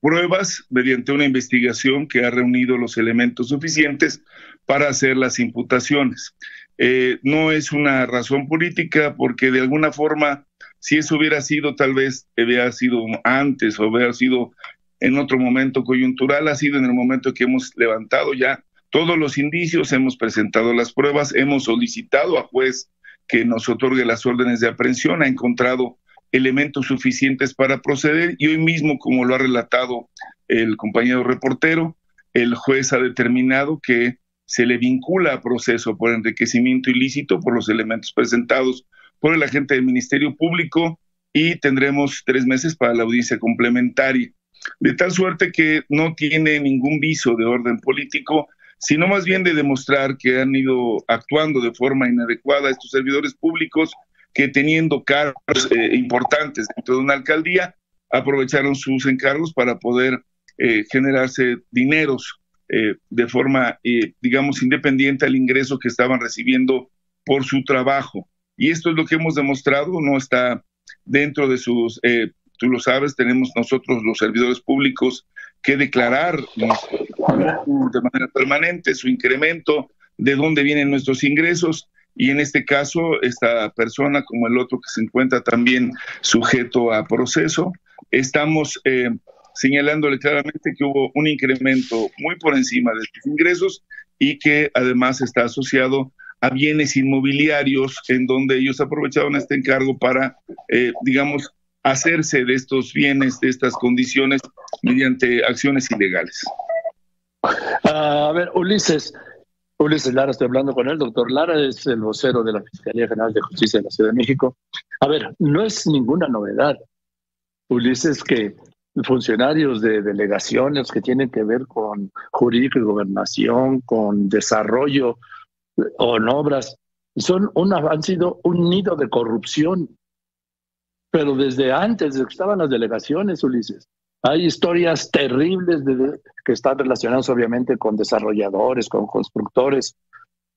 pruebas mediante una investigación que ha reunido los elementos suficientes para hacer las imputaciones. Eh, no es una razón política porque de alguna forma, si eso hubiera sido tal vez, hubiera sido antes o hubiera sido en otro momento coyuntural, ha sido en el momento que hemos levantado ya todos los indicios, hemos presentado las pruebas, hemos solicitado a juez que nos otorgue las órdenes de aprehensión, ha encontrado elementos suficientes para proceder y hoy mismo, como lo ha relatado el compañero reportero, el juez ha determinado que se le vincula a proceso por enriquecimiento ilícito por los elementos presentados por el agente del Ministerio Público y tendremos tres meses para la audiencia complementaria. De tal suerte que no tiene ningún viso de orden político, sino más bien de demostrar que han ido actuando de forma inadecuada estos servidores públicos que teniendo cargos eh, importantes dentro de una alcaldía, aprovecharon sus encargos para poder eh, generarse dineros eh, de forma, digamos, independiente al ingreso que estaban recibiendo por su trabajo. Y esto es lo que hemos demostrado, no está dentro de sus, tú lo sabes, tenemos nosotros los servidores públicos que declarar de manera permanente su incremento, de dónde vienen nuestros ingresos y en este caso esta persona como el otro que se encuentra también sujeto a proceso, estamos eh, señalándole claramente que hubo un incremento muy por encima de sus ingresos y que además está asociado a bienes inmobiliarios en donde ellos aprovecharon este encargo para, eh, digamos, hacerse de estos bienes, de estas condiciones, mediante acciones ilegales. a ver, Ulises, Ulises Lara, estoy hablando con él. Doctor Lara es el vocero de la Fiscalía General de Justicia de la Ciudad de México. A ver, no es ninguna novedad, Ulises, que funcionarios de delegaciones que tienen que ver con jurídico y gobernación, con desarrollo o en obras, son han sido un nido de corrupción. Pero desde antes, desde que estaban las delegaciones, Ulises, hay historias terribles de, que están relacionadas obviamente con desarrolladores, con constructores.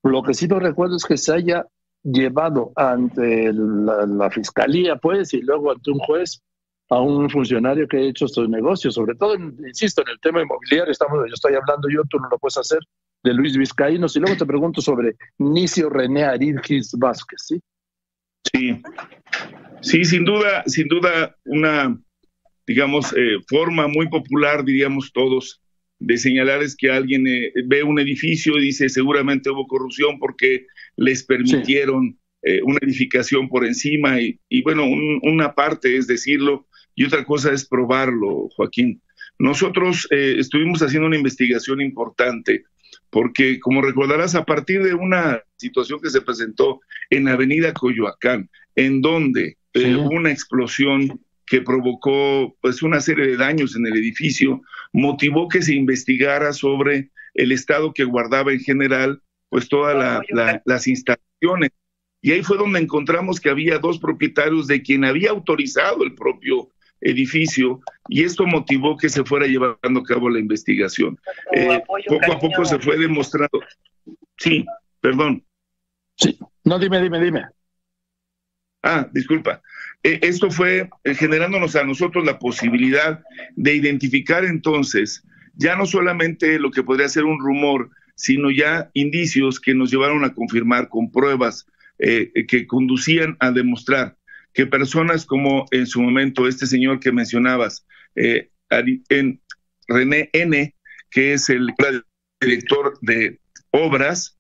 Lo que sí no recuerdo es que se haya llevado ante la, fiscalía, pues, y luego ante un juez a un funcionario que ha hecho estos negocios, sobre todo, insisto, en el tema inmobiliario, estamos, yo estoy hablando yo, tú no lo puedes hacer, de Luis Vizcaínos, y luego te pregunto sobre Nicio René Aridgis Vázquez, ¿sí? Sí, sí, sin duda, sin duda, una, digamos, eh, forma muy popular, diríamos todos, de señalar es que alguien eh, ve un edificio y dice seguramente hubo corrupción porque les permitieron eh, una edificación por encima y, y bueno, una parte es decirlo y otra cosa es probarlo, Joaquín. Nosotros eh, estuvimos haciendo una investigación importante porque, como recordarás, a partir de una situación que se presentó en Avenida Coyoacán, en donde eh, hubo una explosión que provocó pues una serie de daños en el edificio, motivó que se investigara sobre el estado que guardaba en general pues todas las instalaciones. Y ahí fue donde encontramos que había dos propietarios de quien había autorizado el propio edificio y esto motivó que se fuera llevando a cabo la investigación. Eh, poco a poco se fue demostrando. Sí, perdón. Sí, no, dime, dime, dime. Ah, disculpa. Eh, esto fue eh, generándonos a nosotros la posibilidad de identificar entonces ya no solamente lo que podría ser un rumor, sino ya indicios que nos llevaron a confirmar con pruebas que conducían a demostrar que personas como en su momento este señor que mencionabas, eh, en René N., que es el director de obras,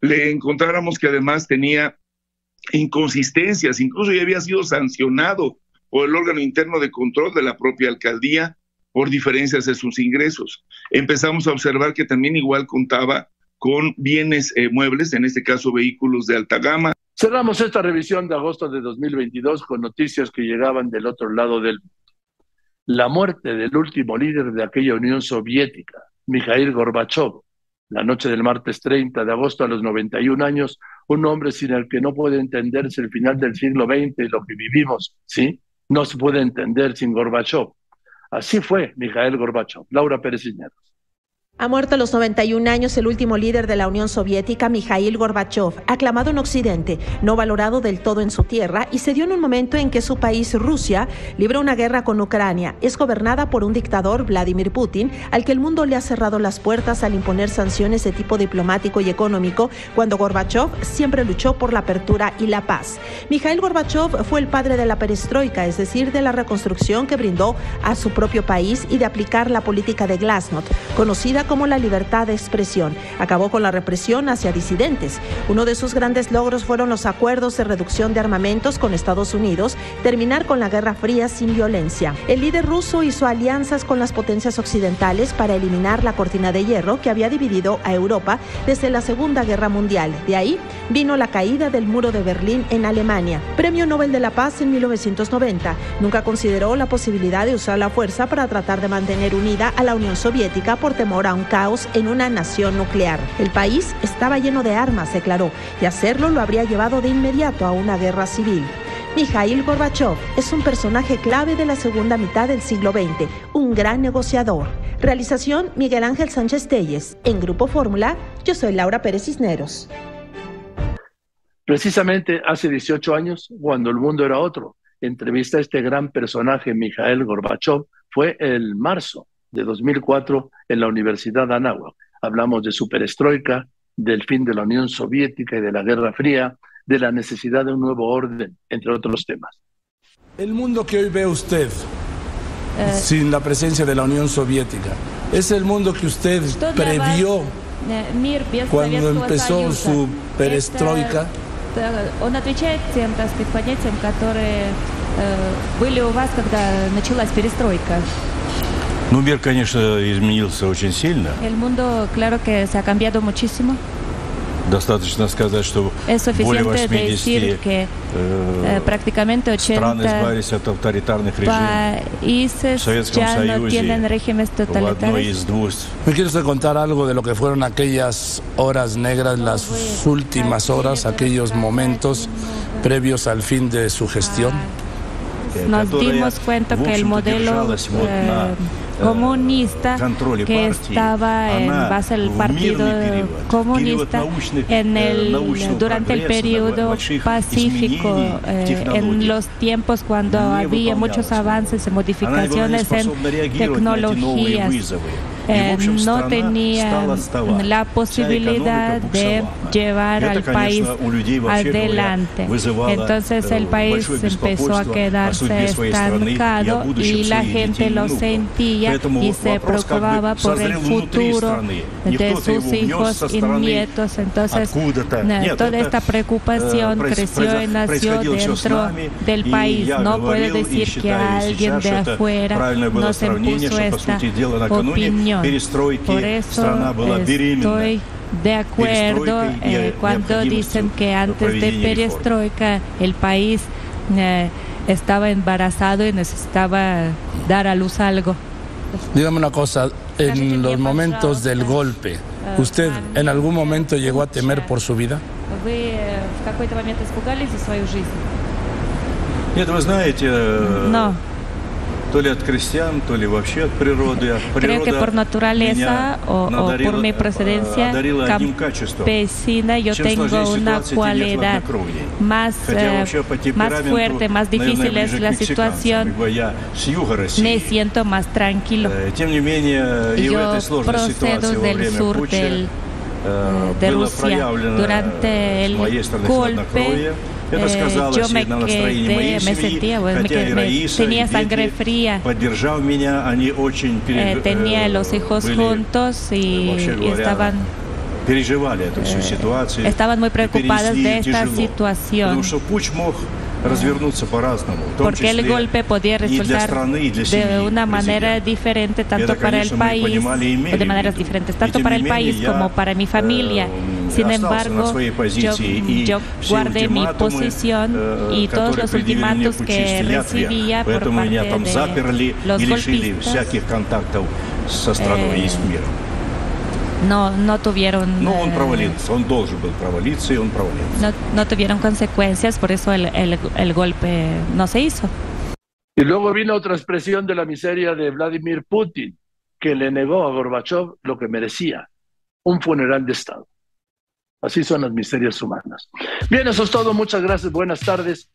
le encontráramos que además tenía inconsistencias, incluso ya había sido sancionado por el órgano interno de control de la propia alcaldía por diferencias de sus ingresos. Empezamos a observar que también igual contaba con bienes eh, muebles, en este caso vehículos de alta gama, Cerramos esta revisión de agosto de 2022 con noticias que llegaban del otro lado del la muerte del último líder de aquella Unión Soviética, Mikhail Gorbachev, la noche del martes 30 de agosto a los 91 años, un hombre sin el que no puede entenderse el final del siglo XX y lo que vivimos, ¿sí? No se puede entender sin Gorbachev. Así fue Mikhail Gorbachev. Laura Pérez Cisneros. Ha muerto a los 91 años el último líder de la Unión Soviética, Mikhail Gorbachev, aclamado en Occidente, no valorado del todo en su tierra y se dio en un momento en que su país, Rusia, libra una guerra con Ucrania. Es gobernada por un dictador, Vladimir Putin, al que el mundo le ha cerrado las puertas al imponer sanciones de tipo diplomático y económico, cuando Gorbachev siempre luchó por la apertura y la paz. Mikhail Gorbachev fue el padre de la perestroika, es decir, de la reconstrucción que brindó a su propio país y de aplicar la política de Glasnost, conocida como la libertad de expresión. Acabó con la represión hacia disidentes. Uno de sus grandes logros fueron los acuerdos de reducción de armamentos con Estados Unidos, terminar con la Guerra Fría sin violencia. El líder ruso hizo alianzas con las potencias occidentales para eliminar la cortina de hierro que había dividido a Europa desde la Segunda Guerra Mundial. De ahí vino la caída del muro de Berlín en Alemania. Premio Nobel de la Paz en 1990. Nunca consideró la posibilidad de usar la fuerza para tratar de mantener unida a la Unión Soviética por temor a un caos en una nación nuclear. El país estaba lleno de armas, declaró, y hacerlo lo habría llevado de inmediato a una guerra civil. Mikhail Gorbachev es un personaje clave de la segunda mitad del siglo XX, un gran negociador. Realización Miguel Ángel Sánchez Telles. En Grupo Fórmula, yo soy Laura Pérez Cisneros. Precisamente hace 18 años, cuando el mundo era otro, entrevista a este gran personaje, Mikhail Gorbachev, fue el marzo de 2004 en la Universidad de Anáhuac. Hablamos de superestroika, del fin de la Unión Soviética y de la Guerra Fría, de la necesidad de un nuevo orden, entre otros temas. El mundo que hoy ve usted, eh. sin la presencia de la Unión Soviética, es el mundo que usted previó cuando empezó su perestroika. были у вас, когда началась перестройка? El mundo, claro que se ha cambiado muchísimo. Достаточно сказать, что Es более suficiente 80 decir que э, eh, prácticamente стран 80 избавились от авторитарных режимов. países В Советском ya no Союзе tienen regímenes в одной totalitarios. из двух ¿Me quieres contar algo de lo que fueron aquellas horas negras, las últimas horas, aquellos momentos previos al fin de su gestión? nos dimos cuenta que el modelo eh, comunista que estaba en base al partido comunista en el, durante el periodo pacífico, eh, en los tiempos cuando había muchos avances y modificaciones en tecnologías. Eh, no tenía la posibilidad de llevar al país adelante. Entonces el país empezó a quedarse estancado y la gente lo sentía y se preocupaba por el futuro de sus hijos y nietos. Entonces toda esta preocupación creció y nació dentro del país. No puede decir que alguien de afuera nos impuso esta opinión. Por eso estoy de acuerdo eh, cuando dicen que antes de perestroika el país eh, estaba embarazado y necesitaba dar a luz algo. Dígame una cosa, en los momentos del golpe, ¿usted ah, en algún momento llegó a temer por su vida? Eh, no. Creo que por naturaleza o, o por mi procedencia campesina yo tengo una cualidad más, eh, más fuerte, más difícil es la situación. Me siento más tranquilo. Yo procedo del sur del, de Rusia. Durante el golpe eh, yo me quedé, me sentía, pues, me quedé, me, tenía sangre fría. Eh, tenía los hijos juntos y, y estaban Estaban muy preocupadas de esta situación. Потому что путь мог развернуться по-разному. в том porque el числе golpe podía и для resultar страны, и для de семьи una manera президента. diferente tanto Это, para el конечно, мы país понимали и имели o de в maneras виду. diferentes И tanto тем para не el менее, país я, como para mi familia. э, Sin остался на embargo, своей yo, позиции, и yo все guardé mi ультиматумы, posición э, y todos которые los предъявили мне ultimatos que путчисты, я recibía отверг. por Поэтому меня там parte заперли de los и лишили golpistas всяких контактов со страной Э, и с миром. no, no tuvieron Но он eh, провалился, он должен был провалиться, и он провалился. no, no tuvieron consecuencias, por eso el, el, el golpe no se hizo. Y luego vino otra expresión de la miseria de Vladimir Putin, que le negó a Gorbachev lo que merecía, un funeral de Estado. Así son las miserias humanas. Bien, eso es todo. Muchas gracias. Buenas tardes.